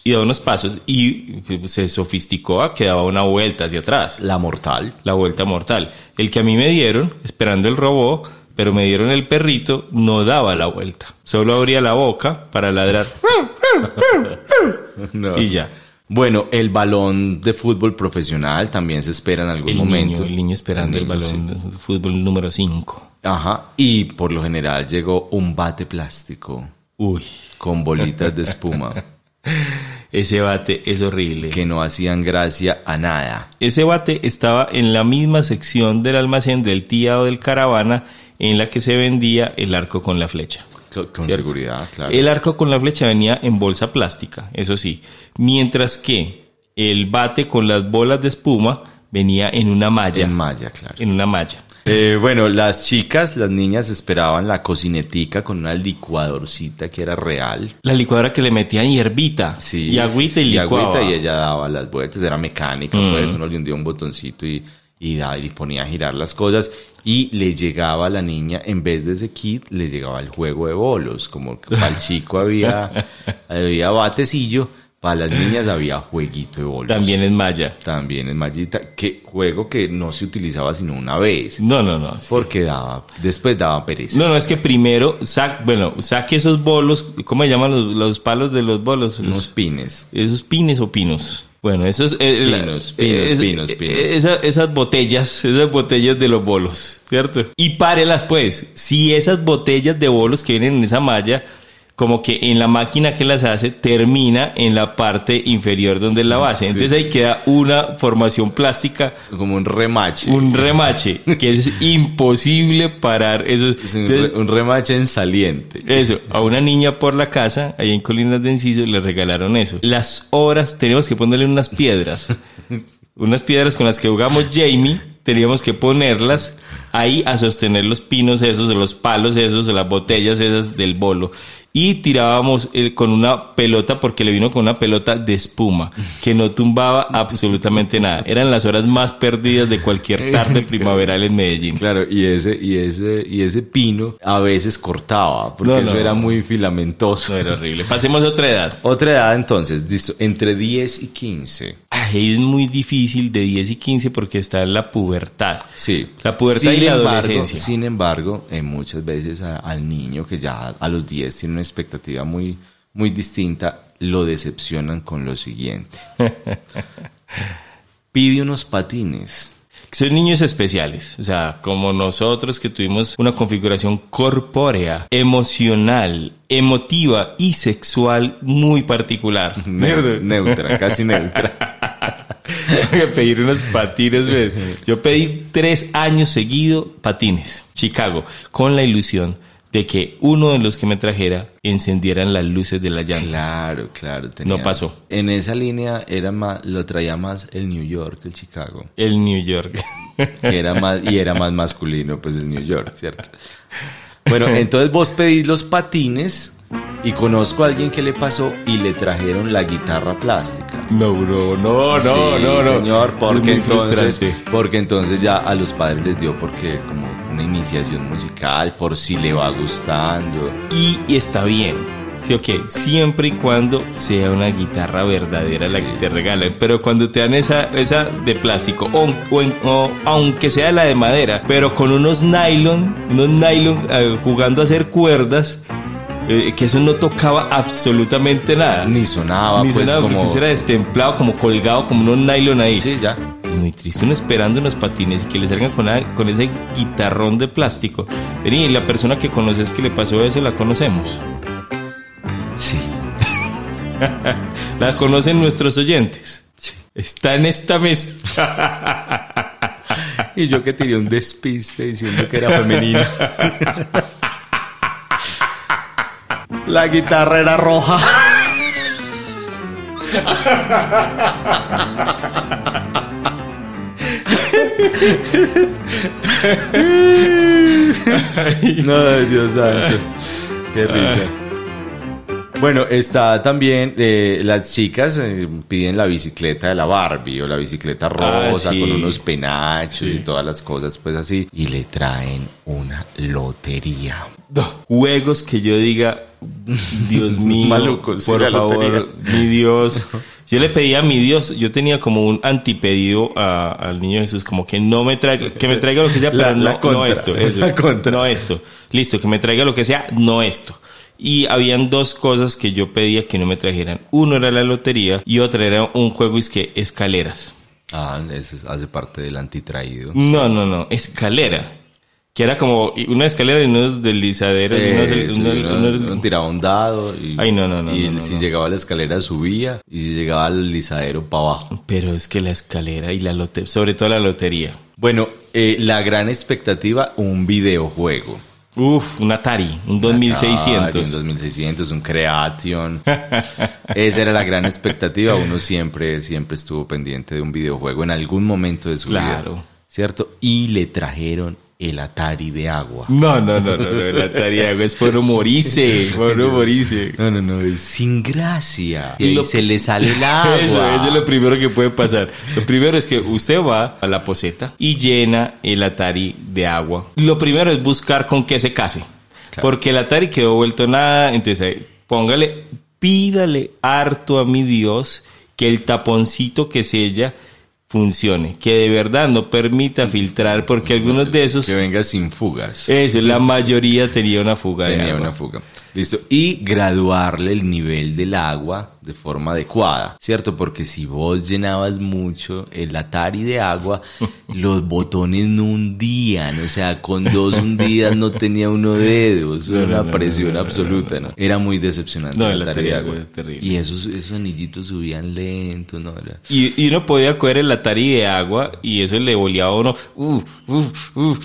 Y daba unos pasos y pues, se sofisticó a que daba una vuelta hacia atrás. La mortal. la vuelta mortal. El que a mí me dieron, esperando el robot, pero me dieron el perrito, no daba la vuelta. Solo abría la boca para ladrar No. y ya. Bueno, el balón de fútbol profesional también se espera en algún El momento. niño, el niño esperando el, niño, balón de fútbol número 5. Ajá. Y por lo general llegó un bate plástico Uy, con bolitas de espuma ese bate es horrible. que no hacían gracia a nada. Ese bate estaba en la misma sección del almacén del tía o del caravana en la que se vendía el arco con la flecha. Con, seguridad, claro. El arco con la flecha venía en bolsa plástica, eso sí. Mientras que el bate con las bolas de espuma venía en una malla. En malla, claro. En una malla. Eh, bueno, las chicas, las niñas esperaban la cocinetica con una licuadorcita que era real. La licuadora que le metían hierbita Sí, y agüita y y licuaba. agüita y ella daba las vueltas, era mecánica, pues uno le hundía un botoncito y, y, da- y ponía a girar las cosas y le llegaba a la niña, en vez de ese kit, le llegaba el juego de bolos, como que para el chico había, había batecillo, para las niñas había jueguito de bolos. También en malla. También en mallita, que juego que no se utilizaba sino una vez, No, no, no. sí. porque daba, después daba pereza. No, no, es que primero, sac, bueno, saque esos bolos, ¿cómo se llaman los, los palos de los bolos? Unos pines. Esos pines o pinos. Bueno, esos... eh, la- Pinos, pinos, es- pinos, eh, pinos. esa- esas botellas, esas botellas de los bolos, ¿cierto? Y párelas pues, si esas botellas de bolos que vienen en esa malla, como que en la máquina que las hace, termina en la parte inferior donde es la base. Sí. Entonces ahí queda una formación plástica Como un remache. un remache que es imposible parar eso Es un, Entonces, re- un remache en saliente. eso a una niña por la casa ahí en Colinas de Enciso le regalaron eso las horas tenemos que ponerle unas piedras unas piedras con las que jugamos Jamie teníamos que ponerlas ahí a sostener los pinos esos, o los palos esos, o las botellas esas del bolo. Y tirábamos el- con una pelota, porque le vino con una pelota de espuma, que no tumbaba absolutamente nada. Eran las horas más perdidas de cualquier tarde primaveral en Medellín. Claro, y ese, y ese, y ese pino a veces cortaba, porque No, eso no. era muy filamentoso. No, era horrible. Pasemos a otra edad. Otra edad entonces, entre 10 y 15. Ay, es muy difícil de 10 y 15 porque está en la pubertad. Sí. La pubertad y la embargo, adolescencia. Sin embargo, eh, muchas veces a- al niño que ya a los 10 tiene una expectativa muy, muy distinta, lo decepcionan con lo siguiente. Pide unos patines. Son niños especiales, o sea, como nosotros que tuvimos una configuración corpórea, emocional, emotiva y sexual muy particular. Ne- neutra, casi neutra. Pedir unos patines. Yo pedí tres años seguido patines, Chicago, con la ilusión de que uno de los que me trajera encendieran las luces de las llantas. Claro, claro. No pasó. En esa línea era más, lo traía más el New York que el Chicago. El New York. Que era más, y era más masculino, pues el New York, ¿cierto? Bueno, entonces vos pedís los patines y conozco a alguien que le pasó y le trajeron la guitarra plástica. No, bro, no, no, Sí, no, no. señor, porque entonces, porque entonces ya a los padres les dio porque como una iniciación musical, por si le va gustando. Y, y está bien. Sí, ok, siempre y cuando sea una guitarra verdadera la que te regalan. Pero cuando te dan esa, esa de plástico, o, o en- o aunque sea la de madera, pero con unos nylon, unos nylon eh, jugando a hacer cuerdas, eh, que eso no tocaba absolutamente nada. Ni sonaba, Ni pues sonaba, como... porque eso era destemplado, como colgado, como unos nylon ahí. Sí, ya. Es muy triste uno esperando unos patines y que le salgan con, con ese guitarrón de plástico. Vení, la persona que conoces que le pasó eso la conocemos. Sí. La conocen nuestros oyentes. Sí. Está en esta mesa. Y yo que tiré un despiste diciendo que era femenina. La guitarra era roja. No, Dios santo. Qué risa. Bueno, está también eh, las chicas eh, piden la bicicleta de la Barbie o la bicicleta Ah, rosa sí. con unos penachos Sí. y todas las cosas pues así y le traen una lotería. Juegos que yo diga, Dios mío, Maluco, sí, por favor, mi Dios. Yo le pedí a mi Dios, yo tenía como un antipedido a- al niño Jesús, como que no me traiga, que me traiga lo que sea, La- pero no, la contra, no esto, eso, la contra. no esto. Listo, que me traiga lo que sea, no esto. Y habían dos cosas que yo pedía que no me trajeran. Uno era la lotería y otra era un juego es que escaleras. Ah, eso es- hace parte del antitraído. No, no, no, escalera. Que era como una escalera y unos deslizaderos. y unos- Eh, sí, unos- uno- unos- uno tiraba un dado y, Ay, no, no, no, y no, si llegaba a la escalera subía y si llegaba al lisadero para abajo. Pero es que la escalera y la lotería, sobre todo la lotería. Bueno, eh, la gran expectativa, un videojuego. Uf, un Atari, un Atari, 2600. Un 2600, un Creation. Esa era la gran expectativa. Uno siempre, siempre estuvo pendiente de un videojuego en algún momento de su Claro. vida. ¿Cierto? Y le trajeron el Atari de agua. No, no, no, no, no, el Atari es por no morirse, por no morirse. No, no, no, es sin gracia. Y lo- se le sale el agua. Eso, eso es lo primero que puede pasar. Lo primero es que usted va a la poseta y llena el Atari de agua. Lo primero es buscar con qué se case. Claro. Porque el Atari quedó vuelto nada. Entonces, ahí, póngale, pídale harto a mi Dios que el taponcito que sella funcione. Que de verdad no permita filtrar. Porque algunos de esos, Que venga sin fugas. eso, la mayoría tenía una fuga de Tenía agua. una fuga. Listo. Y graduarle el nivel del agua de forma adecuada, ¿cierto? Porque si vos llenabas mucho el Atari de agua, los botones no hundían. O sea, con dos hundidas no tenía uno dedos. Era No, una no, presión no, absoluta, ¿no? Era muy decepcionante No, el Atari de agua. terrible. Y esos, esos anillitos subían lento, ¿no? Era- Y, y uno podía coger el Atari de agua y eso le boleaba a uno. uh, uh, uh,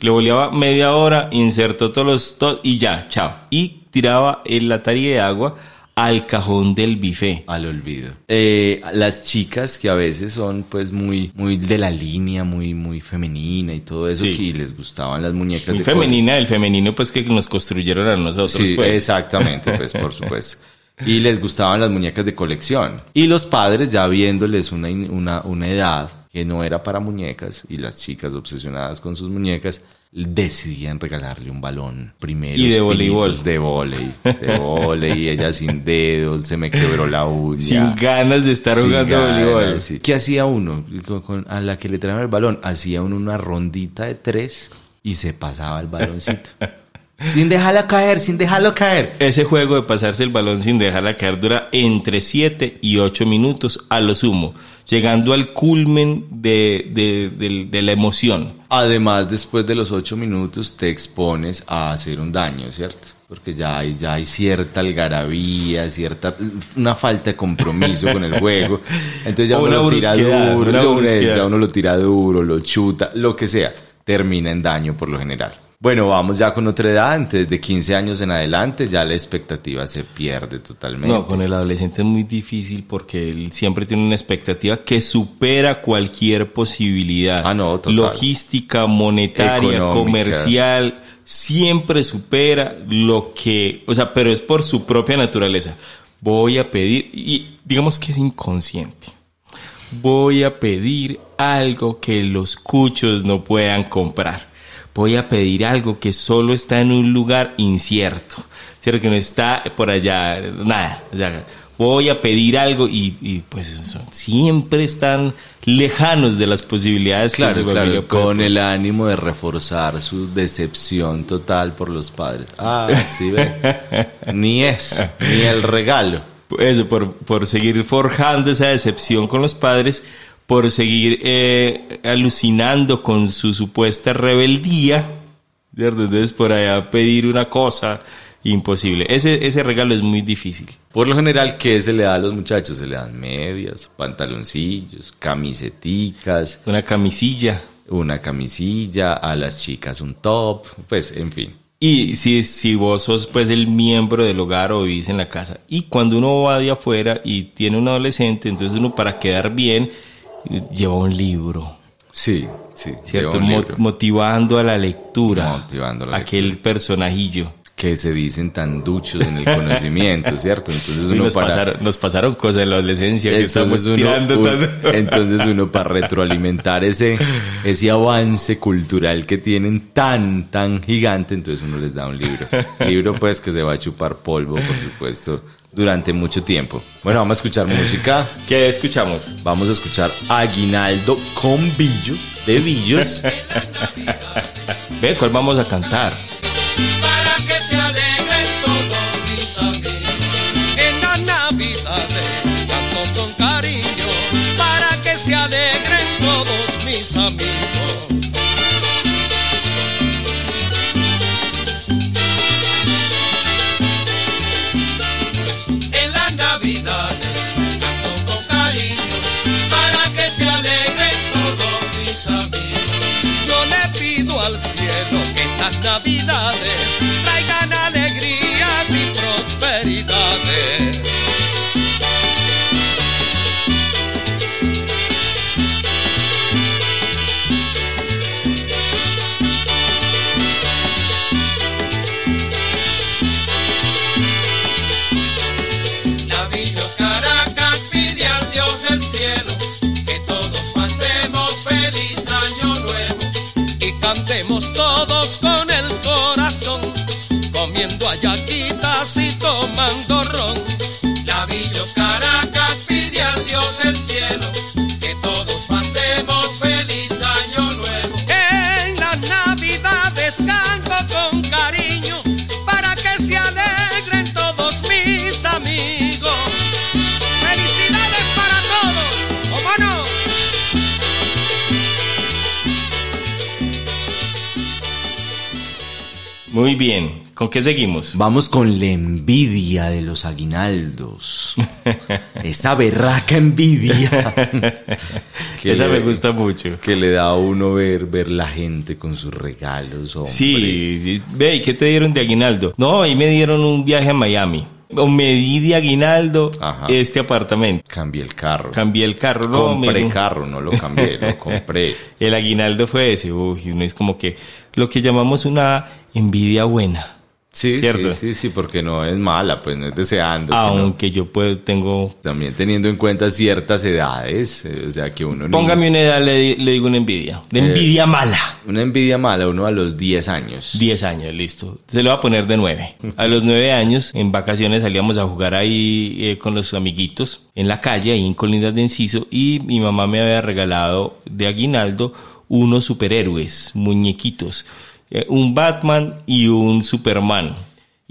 le boleaba media hora, insertó todos los. to- y ya, chao. Y tiraba el Atari de agua al cajón del buffet. Al olvido. Eh, las chicas que a veces son pues muy, muy de la línea, muy, muy femenina y todo eso, Sí. que les gustaban las muñecas Muy de femenina, el femenino, pues que nos construyeron a nosotros. Sí, pues. exactamente, pues por supuesto. Y les gustaban las muñecas de colección. Y los padres ya viéndoles una, una, una edad que no era para muñecas y las chicas obsesionadas con sus muñecas decidían regalarle un balón primero. Y de voleibol. De volei, de volei, y ella sin dedos, se me quebró la uña. Sin ganas de estar jugando ganas, voleibol. sí. ¿Qué hacía uno? Con- con- a la que le traían el balón, hacía uno una rondita de tres y se pasaba el baloncito. sin dejarlo caer, sin dejarlo caer. Ese juego de pasarse el balón sin dejarla caer dura entre 7 y 8 minutos a lo sumo, llegando al culmen de, de- de- de la emoción. Además, después de los ocho minutos te expones a hacer un daño, ¿cierto? Porque ya hay, ya hay cierta algarabía, cierta una falta de compromiso con el juego. Entonces ya uno lo tira duro, uno- ya uno lo tira duro, lo chuta, lo que sea, termina en daño por lo general. Bueno, vamos ya con otra edad, antes de 15 años en adelante, ya la expectativa se pierde totalmente. No, con el adolescente es muy difícil porque él siempre tiene una expectativa que supera cualquier posibilidad. Ah, no, total. Logística, monetaria, Económica. comercial, siempre supera lo que, o sea, pero es por su propia naturaleza. Voy a pedir, y digamos que es inconsciente. Voy a pedir algo que los cuchos no puedan comprar. Voy a pedir algo que solo está en un lugar incierto. ¿Cierto? Que no está por allá, nada. Voy a pedir algo y, y, pues son- siempre están lejanos de las posibilidades Claro, claro, con el ánimo de reforzar su decepción total por los padres. Ah, sí, ve. ni eso, ni el regalo. eso, por, por seguir forjando esa decepción con los padres, por seguir eh, alucinando con su supuesta rebeldía, ¿cierto? entonces por allá pedir una cosa imposible. Ese, ese regalo es muy difícil. Por lo general, ¿qué se le da a los muchachos? Se le dan medias, pantaloncillos, camiseticas, Una camisilla. una camisilla, a las chicas un top, pues en fin. Y si, si vos sos pues el miembro del hogar o vivís en la casa. Y cuando uno va de afuera y tiene un adolescente, entonces uno para quedar bien lleva un libro. Sí, sí. ¿cierto? Mo- motivando a la lectura. Motivando a la aquel personajillo. que se dicen tan duchos en el conocimiento, ¿cierto? Entonces uno nos, para... pasaron, nos pasaron cosas en la adolescencia que estamos uno, tirando un- tanto. entonces uno para retroalimentar ese, ese avance cultural que tienen tan, tan gigante, entonces uno les da un libro. Libro pues que se va a chupar polvo, por supuesto, durante mucho tiempo. Bueno, vamos a escuchar música. ¿Qué escuchamos? Vamos a escuchar Aguinaldo con Billo, de Billos. Ve, ¿cuál vamos a cantar? para que se alegren todos mis amigos. En las navidades canto con cariño para que se alegren todos mis amigos. Muy bien. ¿Con qué seguimos? Vamos con la envidia de los aguinaldos. Esa berraca envidia. que Esa le- me gusta mucho. Que le da a uno ver, ver la gente con sus regalos, hombre. Sí, sí. ve, ¿y qué te dieron de aguinaldo? No, ahí me dieron un viaje a Miami. O me di de aguinaldo Ajá. este apartamento. Cambié el carro. Cambié el carro, no, compré me- carro, no lo cambié, lo compré. El aguinaldo fue ese, uy, uno es como que lo que llamamos una envidia buena. Sí, ¿Cierto? sí, sí, sí, porque no es mala, pues no es deseando. no. Aunque yo puedo, tengo... También teniendo en cuenta ciertas edades, eh, o sea que uno... Póngame una edad, le, di- le digo una envidia. De envidia mala. Una envidia mala, uno a los 10 años. 10 años, listo. Se lo va a poner de 9. A los 9 años, en vacaciones salíamos a jugar ahí eh, con los amiguitos en la calle, ahí en Colinas de Enciso, y mi mamá me había regalado de aguinaldo unos superhéroes, muñequitos, eh, un Batman y un Superman.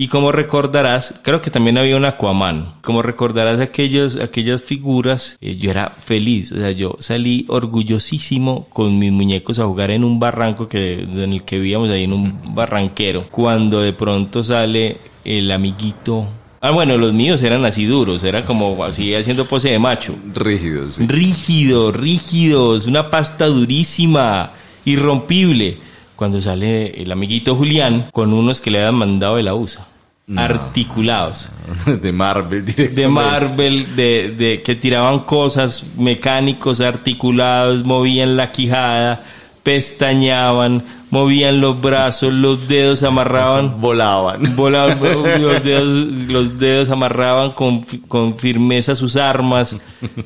Y como recordarás, creo que también había un Aquaman. Como recordarás aquellos, aquellas figuras, eh, yo era feliz. O sea, yo salí orgullosísimo con mis muñecos a jugar en un barranco que, en el que vivíamos ahí en un barranquero. Cuando de pronto sale el amiguito. Ah, bueno, los míos eran así duros, era como así haciendo pose de macho. Rígidos. sí. Rígido, rígidos, una pasta durísima, irrompible. Cuando sale el amiguito Julián con unos que le habían mandado de la USA. Articulados. De Marvel directamente. De Marvel, de, de que tiraban cosas mecánicos, articulados, movían la quijada, pestañeaban, movían los brazos, los dedos amarraban. Volaban. Volaban, los, dedos, los dedos amarraban con, con firmeza sus armas.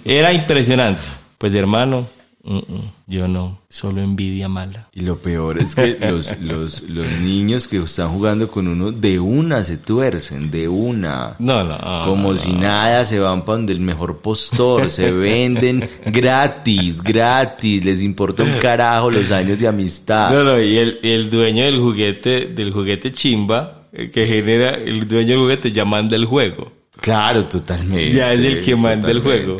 Era impresionante. Pues hermano, mm, mm, yo no, solo envidia mala. Y lo peor es que los, los, los niños que están jugando con uno de una se tuercen, de una. No, no. Como no, si no. nada, se van para donde el mejor postor, se venden gratis, gratis, les importa un carajo los años de amistad. No, no, y el, el dueño del juguete, del juguete chimba, eh, que genera, el dueño del juguete ya manda el juego. Claro, totalmente. Ya es el que manda el juego.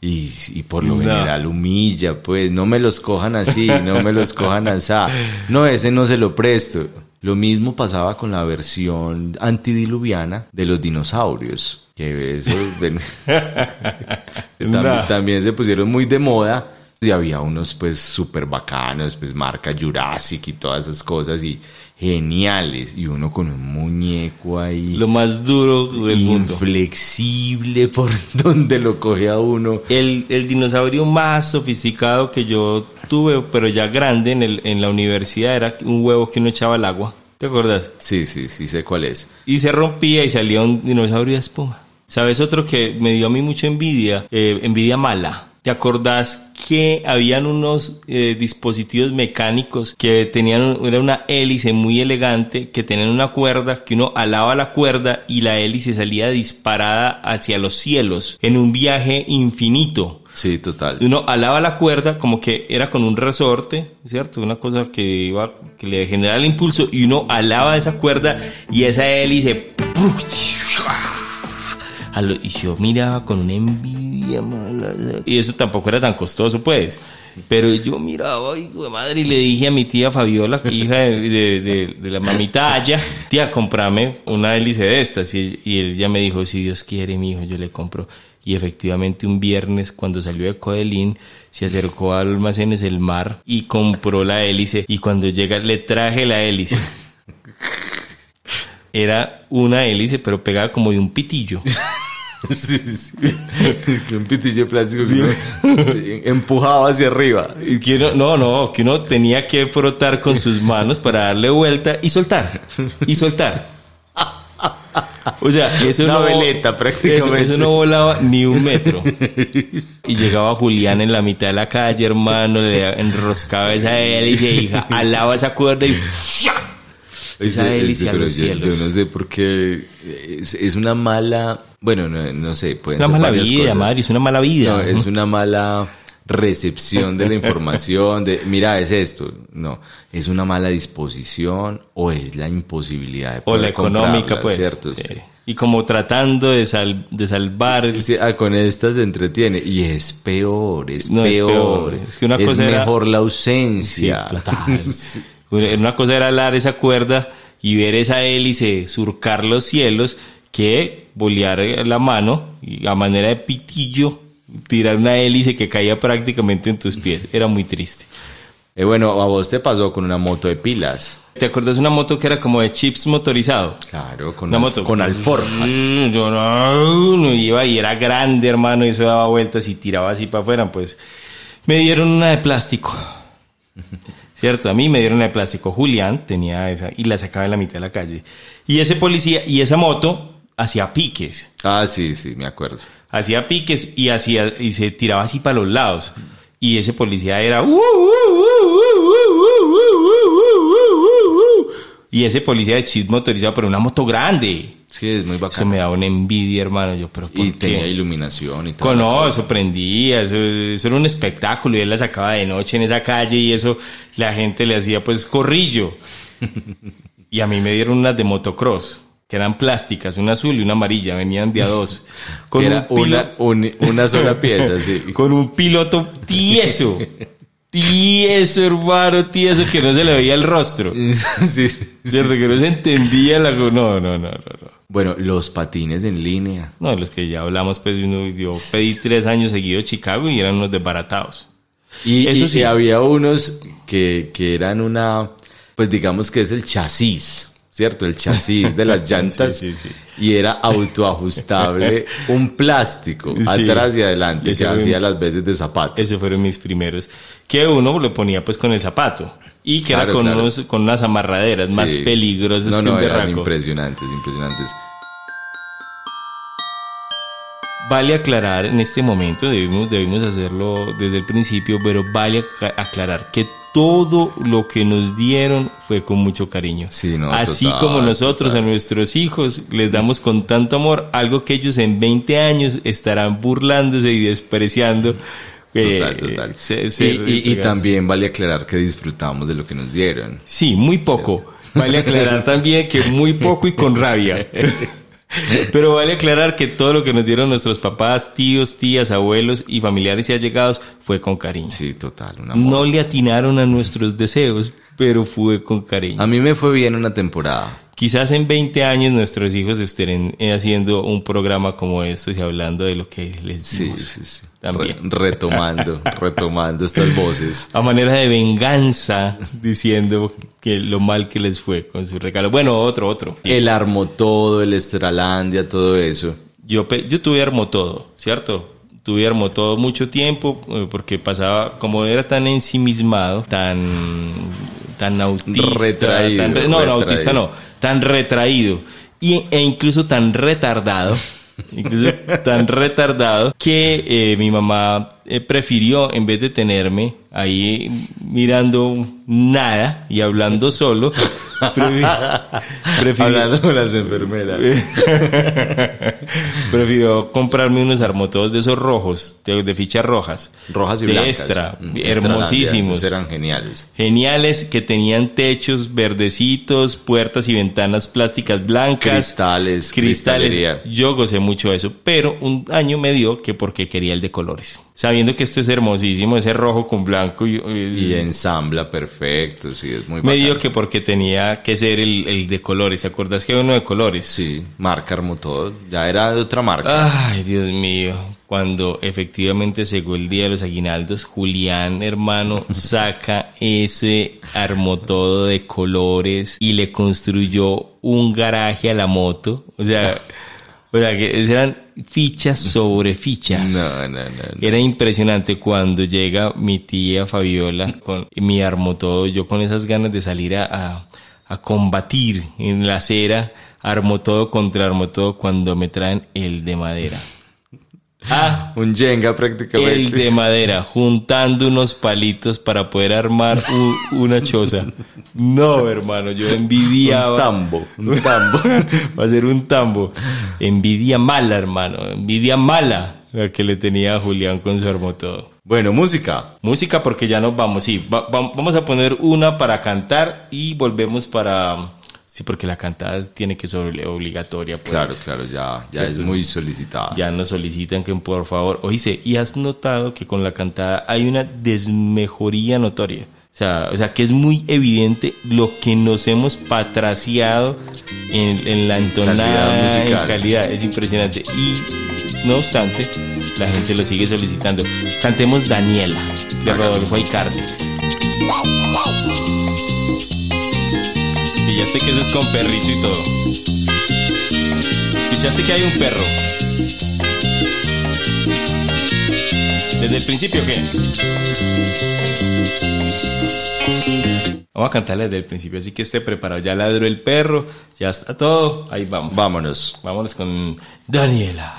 Y, y por lo No. general humilla, pues no me los cojan así, no me los cojan así. No, ese no se lo presto. Lo mismo pasaba con la versión antidiluviana de los dinosaurios. Que eso también, No. también se pusieron muy de moda. Y había unos pues súper bacanos, pues marca Jurassic y todas esas cosas y geniales. Y uno con un muñeco ahí Lo más duro del mundo. inflexible por donde lo coge a uno. El, el dinosaurio más sofisticado que yo tuve, pero ya grande en, el, en la universidad, era un huevo que uno echaba al agua. ¿Te acuerdas? Sí, sí, sí sé cuál es. Y se rompía y salía un dinosaurio de espuma. ¿Sabes otro que me dio a mí mucha envidia? Eh, envidia mala. ¿Te acordás que habían unos eh, dispositivos mecánicos que tenían un- era una hélice muy elegante que tenían una cuerda que uno alaba la cuerda y la hélice salía disparada hacia los cielos en un viaje infinito? Sí, total. Uno alaba la cuerda como que era con un resorte, ¿cierto? Una cosa que iba, que le generaba el impulso y uno alaba esa cuerda y esa hélice. Y yo miraba con una Y eso tampoco era tan costoso, pues. Pero yo miraba, hijo de madre, y le dije a mi tía Fabiola, hija de la mamita Aya, tía, comprame una hélice de estas. Y, y ella me dijo, si Dios quiere, mi hijo, yo le compro. Y efectivamente un viernes, cuando salió de Codelín, se acercó a Almacenes El Mar y compró la hélice. Y cuando llega, le traje la hélice. Era una hélice, pero pegada como de un pitillo. Sí, sí, sí. Un pitillo de plástico que uno empujaba hacia arriba. Y que uno- no, no, que uno tenía que frotar con sus manos para darle vuelta y soltar. Y soltar. O sea, eso Una no, veleta, prácticamente. Eso, eso no volaba ni un metro. Y llegaba Julián en la mitad de la calle, hermano, le enroscaba esa hélice y alaba esa cuerda y esa hélice a los yo, cielos. yo no sé por qué es, es una mala, bueno, no, no sé, pueden Una ser mala varias vida, cosas. madre, es una mala vida. No, es una mala recepción de la información, de mira, es esto. No, es una mala disposición o es la imposibilidad de o la poder económica, pues. ¿cierto? sí. Y como tratando de, sal- de salvar Sí, ah, con esta se entretiene y es peor, es No, es peor. Es que una cosa era- mejor la ausencia. total. Una cosa era alar esa cuerda y ver esa hélice surcar los cielos que bolear la mano y a manera de pitillo tirar una hélice que caía prácticamente en tus pies. Era muy triste. Eh, bueno, a vos te pasó con una moto de pilas. ¿Te acuerdas de una moto que era como de chips motorizado? Claro, con, Una al- moto con alforjas. Mm, Yo no, no iba y era grande, hermano, y eso daba vueltas y tiraba así para afuera. Pues me dieron una de plástico. ¿Cierto? A mí me dieron una de plástico. Julián tenía esa y la sacaba en la mitad de la calle. Y ese policía y esa moto hacía piques. Ah, sí, sí, me acuerdo. Hacía piques y, hacía, y se tiraba así para los lados. Y ese policía era... Y ese policía de chis motorizado, pero una moto grande. Sí, es muy bacán. Eso me da una envidia, hermano. Yo, pero ¿por y qué? tenía iluminación y todo. No, eso prendía, eso, eso, era un espectáculo. Y él la sacaba de noche en esa calle y eso la gente le hacía pues corrillo. y a mí me dieron unas de motocross que eran plásticas, una azul y una amarilla, venían de a dos. Con, Era un, una, un- una sola pieza, sí. con un piloto tieso. Tieso, hermano, tieso, que no se le veía el rostro. Sí, sí. Cierto, que no se entendía la... No, no, no, no, no. Bueno, los patines en línea. No, los que ya hablamos, pues uno- yo pedí tres años seguidos Chicago y eran unos desbaratados. Y, Eso y- sí. y había unos que, que eran una, pues digamos que es el chasis, ¿cierto? El chasis de las llantas. Sí, sí, Y era autoajustable, un plástico, atrás y adelante, que hacía las veces de zapato. Esos fueron mis primeros. Que uno lo ponía pues con el zapato. Y que era con, claro. unos, con unas amarraderas más peligrosas No, que no, un eran impresionantes, impresionantes. Vale aclarar en este momento, debemos, debemos hacerlo desde el principio, pero vale ac- aclarar que todo lo que nos dieron fue con mucho cariño. Sí, no, Así total, como nosotros total. a nuestros hijos les damos con tanto amor algo que ellos en 20 años estarán burlándose y despreciando. eh, Total, total. se- se- y, y- y también vale aclarar que disfrutamos de lo que nos dieron. Sí, muy poco. Vale aclarar también que muy poco y con rabia. Pero vale aclarar que todo lo que nos dieron nuestros papás, tíos, tías, abuelos y familiares y allegados fue con cariño. Sí, total, un amor. No le atinaron a nuestros deseos, pero fue con cariño. A mí me fue bien una temporada. Quizás en 20 años nuestros hijos estén eh, haciendo un programa como estos y hablando de lo que les Sí, dimos. sí, sí. También. Re- retomando, retomando estas voces. A manera de venganza, diciendo que lo mal que les fue con su regalo. Bueno, otro, otro. Él armó todo, el Estralandia, todo eso. Yo, yo tuve todo, ¿cierto? Tuve todo mucho tiempo eh, porque pasaba, como era tan ensimismado, tan tan autista, Retraído, tan no, autista no, tan retraído y, e incluso tan retardado, incluso tan retardado que eh, mi mamá eh, prefirió en vez de tenerme ahí mirando nada y hablando solo, prefi- prefirió, Hablando con las enfermeras. prefirió comprarme unos armotodos de esos rojos, de, de fichas rojas, Rojas y de blancas. extra, Mm, hermosísimos. extra, eran geniales. Geniales que tenían techos verdecitos, puertas y ventanas plásticas blancas, Cristales, cristales. cristalería. Yo gocé mucho eso, pero un año me dio que porque quería el de colores. Sabiendo que este es hermosísimo, ese rojo con blanco y, Y ensambla perfecto, sí, es muy me dio bacano. que porque tenía que ser el, el de colores. ¿Te acuerdas que hay uno de colores? Sí, marca Armotodo. Ya era de otra marca. Ay, Dios mío. Cuando efectivamente llegó el día de los aguinaldos, Julián, hermano, saca ese armotodo de colores y le construyó un garaje a la moto. O sea, o sea que eran fichas sobre fichas. No, no, no, no. Era impresionante cuando llega mi tía Fabiola con mi armotodo, yo con esas ganas de salir a, a, a combatir en la acera, armotodo contra armotodo, cuando me traen el de madera. Ah, Un Jenga el prácticamente. de madera, juntando unos palitos para poder armar una choza. No, hermano, yo envidiaba. Un tambo, un tambo. Va a ser un tambo. Envidia mala, hermano. Envidia mala la que le tenía a Julián con su armotodo. Bueno, música. Música porque ya nos vamos, sí. Va- va- vamos a poner una para cantar y volvemos para... Sí, porque la cantada tiene que ser obli- obligatoria. Pues. Claro, claro, ya, ya es muy solicitada. Ya nos solicitan que por favor... Oíste, ¿y has notado que con la cantada hay una desmejoría notoria? O sea, o sea, que es muy evidente lo que nos hemos patraciado en, en la entonada, Calidad en musical. calidad. Es impresionante. Y, no obstante, la gente lo sigue solicitando. Cantemos Daniela, de Rodolfo Aicardi. Ya sé que eso es con perrito y todo. ¿Escuchaste que hay un perro? ¿Desde el principio qué? Vamos a cantarle desde el principio, así que esté preparado. Ya ladró el perro, ya está todo. Ahí vamos. Vámonos. Vámonos con Daniela.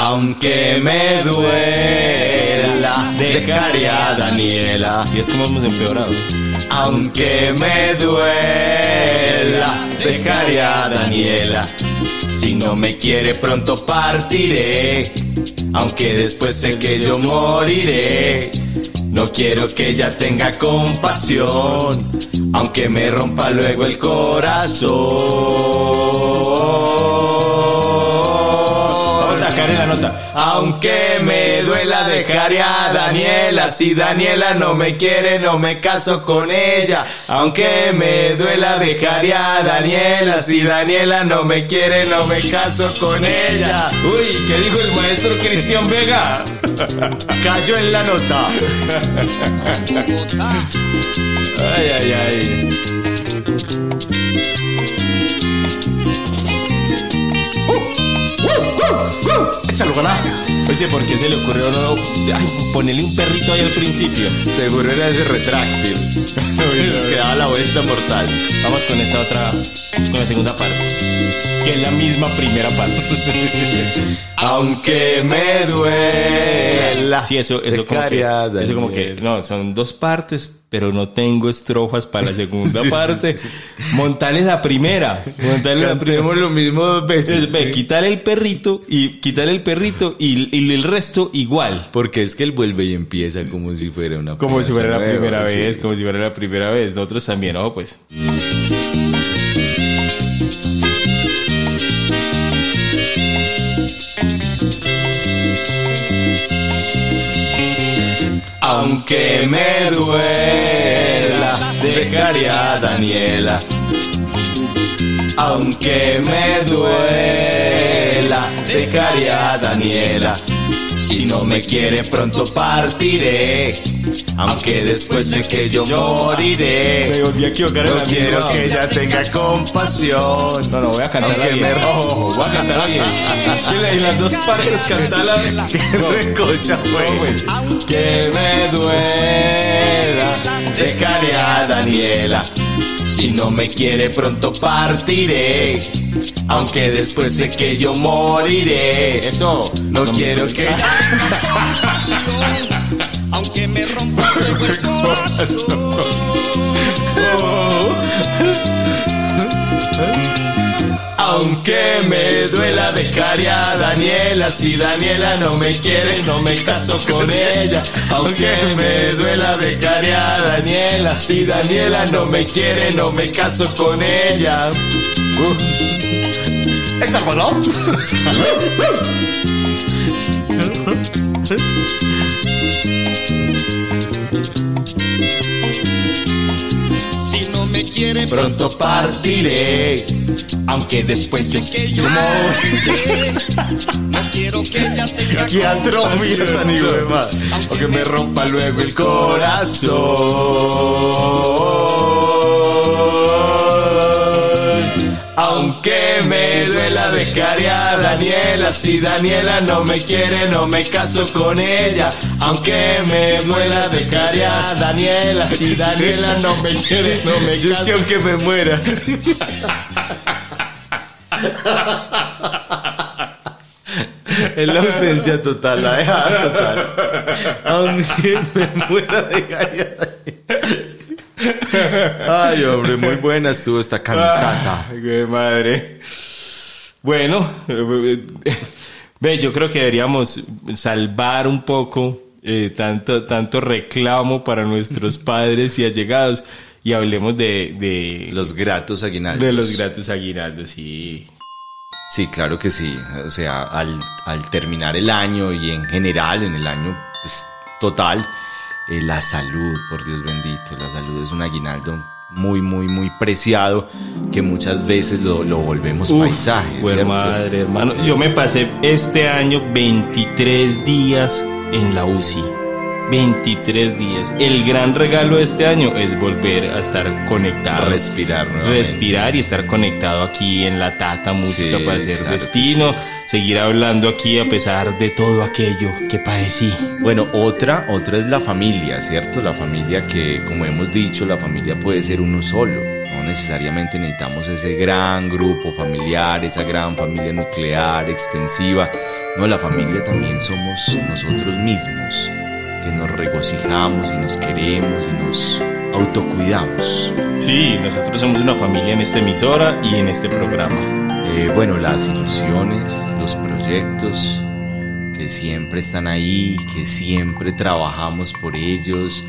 Aunque me duela, dejaré a Daniela. Y es como hemos empeorado. Aunque me duela, dejaré a Daniela. Si no me quiere pronto partiré, aunque después sé que yo moriré. No quiero que ella tenga compasión, aunque me rompa luego el corazón. En la nota. Aunque me duela dejaré a Daniela, si Daniela no me quiere no me caso con ella. Aunque me duela dejaré a Daniela, si Daniela no me quiere no me caso con ella. Uy, ¿qué dijo el maestro Cristian Vega? Cayó en la nota. Ay, ay, ay. Échalo, ganá. Oye, ¿por qué se le ocurrió no ay, ponerle un perrito ahí al principio? Seguro era ese retráctil. que daba la vuelta mortal. Vamos con esta otra, con la segunda parte, que es la misma primera parte. Aunque me duela. Sí, eso, eso como que, eso como que, no, son dos partes, pero no tengo estrofas para la segunda Sí, sí, parte. Montale la primera, montale la primera. Lo mismo dos veces. Ve, quitarle el perrito y quitarle el perrito y, y el resto igual. Porque es que él vuelve y empieza como si fuera una Como si fuera la nueva, primera vez, como si fuera la primera vez. Nosotros también, ¿no? Pues. Aunque me duela, dejaré a Daniela. Aunque me duela, dejaré a Daniela. Si no me quiere pronto partiré, aunque después sé que yo moriré. Me volví a equivocar en No la quiero misma. que ella tenga compasión. No, no, voy a cantarla Aunque bien. me- Ojo, voy a cantarla bien. En las dos partes cantarla. No, Recocha, no, pues. Que me duela, dejaré a Daniela. Si no me quiere pronto partiré, aunque después sé que yo moriré. Eso. No quiero que Aunque me rompa el corazón. Aunque me duela dejar a Daniela, si Daniela no me quiere, no me caso con ella. Aunque me duela dejar a Daniela, si Daniela no me quiere, no me caso con ella. Uh. me quiere Pronto partiré, aunque después sé que yo. No quiero que ella tenga atrofia tan de más. O que me rompa luego el corazón. Aunque me a Daniela, si Daniela no me quiere, no me caso con ella. Aunque me duela dejar a Daniela, si Daniela no me quiere, no me caso. que aunque me muera. Es la ausencia total, la dejada total. Aunque me muera de ganas. Ay, hombre, muy buena estuvo esta cantata. Ay, qué madre. Bueno, eh, ve, yo creo que deberíamos salvar un poco eh, tanto, tanto reclamo para nuestros padres y allegados y hablemos de, de, Los gratos aguinaldos. de los gratos aguinaldos. Y Sí, claro que sí. O sea, al, al terminar el año y en general, en el año pues, total, eh, la salud, por Dios bendito, la salud es un aguinaldo muy, muy, muy preciado que muchas veces lo, lo volvemos Uf, paisaje. madre, hermano. Yo me pasé este año 23 días en la UCI. 23 días. El gran regalo de este año es volver a estar conectado. Respirar, nuevamente. Respirar y estar conectado aquí en la Tata Música Sí, para hacer claro destino. Seguir hablando aquí a pesar de todo aquello que padecí. Bueno, otra, otra es la familia, ¿cierto? La familia que, como hemos dicho, la familia puede ser uno solo. No necesariamente necesitamos ese gran grupo familiar, esa gran familia nuclear, extensiva. No, la familia también somos nosotros mismos, que nos regocijamos y nos queremos y nos autocuidamos. Sí, nosotros somos una familia en esta emisora y en este programa. Eh, bueno, las ilusiones, los proyectos que siempre están ahí, que siempre trabajamos por ellos.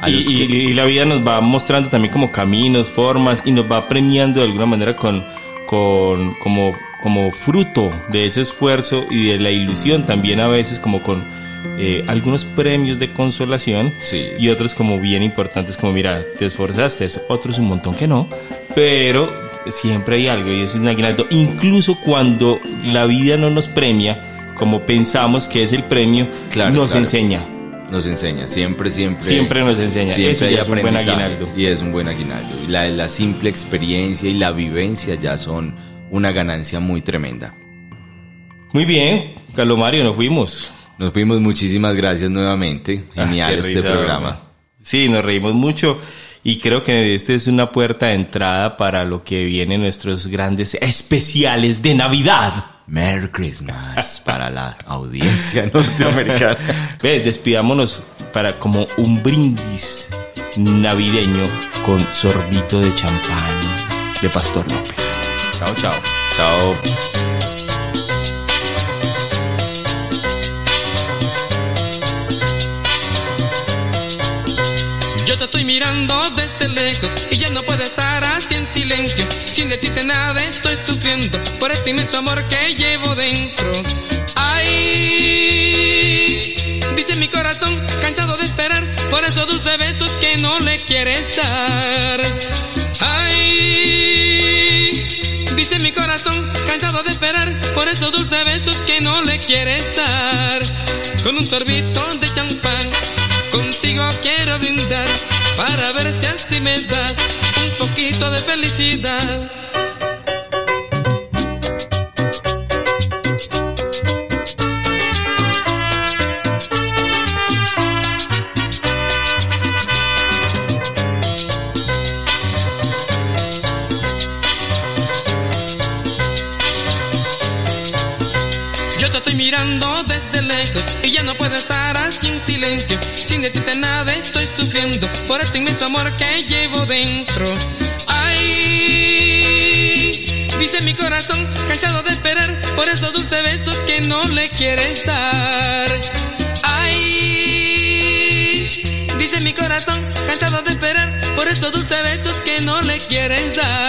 A Y, los y- que- y la vida nos va mostrando también como caminos, formas y nos va premiando de alguna manera con, con como, como fruto de ese esfuerzo y de la ilusión también a veces como con eh, algunos premios de consolación Sí. y otros como bien importantes como mira, te esforzaste, otros un montón que no, pero siempre hay algo y eso es un aguinaldo. Incluso cuando la vida no nos premia como pensamos que es el premio, Claro, nos claro. enseña. Nos enseña, siempre, siempre. Siempre nos enseña. Siempre Eso ya es un buen aguinaldo. Y es un buen aguinaldo. Y la, la simple experiencia y la vivencia ya son una ganancia muy tremenda. Muy bien, Calomario, nos fuimos. Nos fuimos, muchísimas gracias nuevamente. Genial Ah, este risa, programa. Sí, nos reímos mucho y creo que este es una puerta de entrada para lo que vienen nuestros grandes especiales de Navidad. Merry Christmas para la audiencia norteamericana. Ve, despidámonos para como un brindis navideño con sorbito de champán de Pastor López. chao, chao. Chao. Y ya no puedo estar así en silencio. Sin decirte nada estoy sufriendo por este inmenso amor que llevo dentro. Ay, dice mi corazón cansado de esperar por esos dulces besos que no le quieres dar. Ay, dice mi corazón cansado de esperar por esos dulces besos que no le quieres dar. con un sorbito de champán. Contigo quiero brindar para ver Sin decirte nada estoy sufriendo por este inmenso amor que llevo dentro. Ay, dice mi corazón, cansado de esperar por esos dulces besos que no le quieres dar. Ay, dice mi corazón, cansado de esperar por esos dulces besos que no le quieres dar.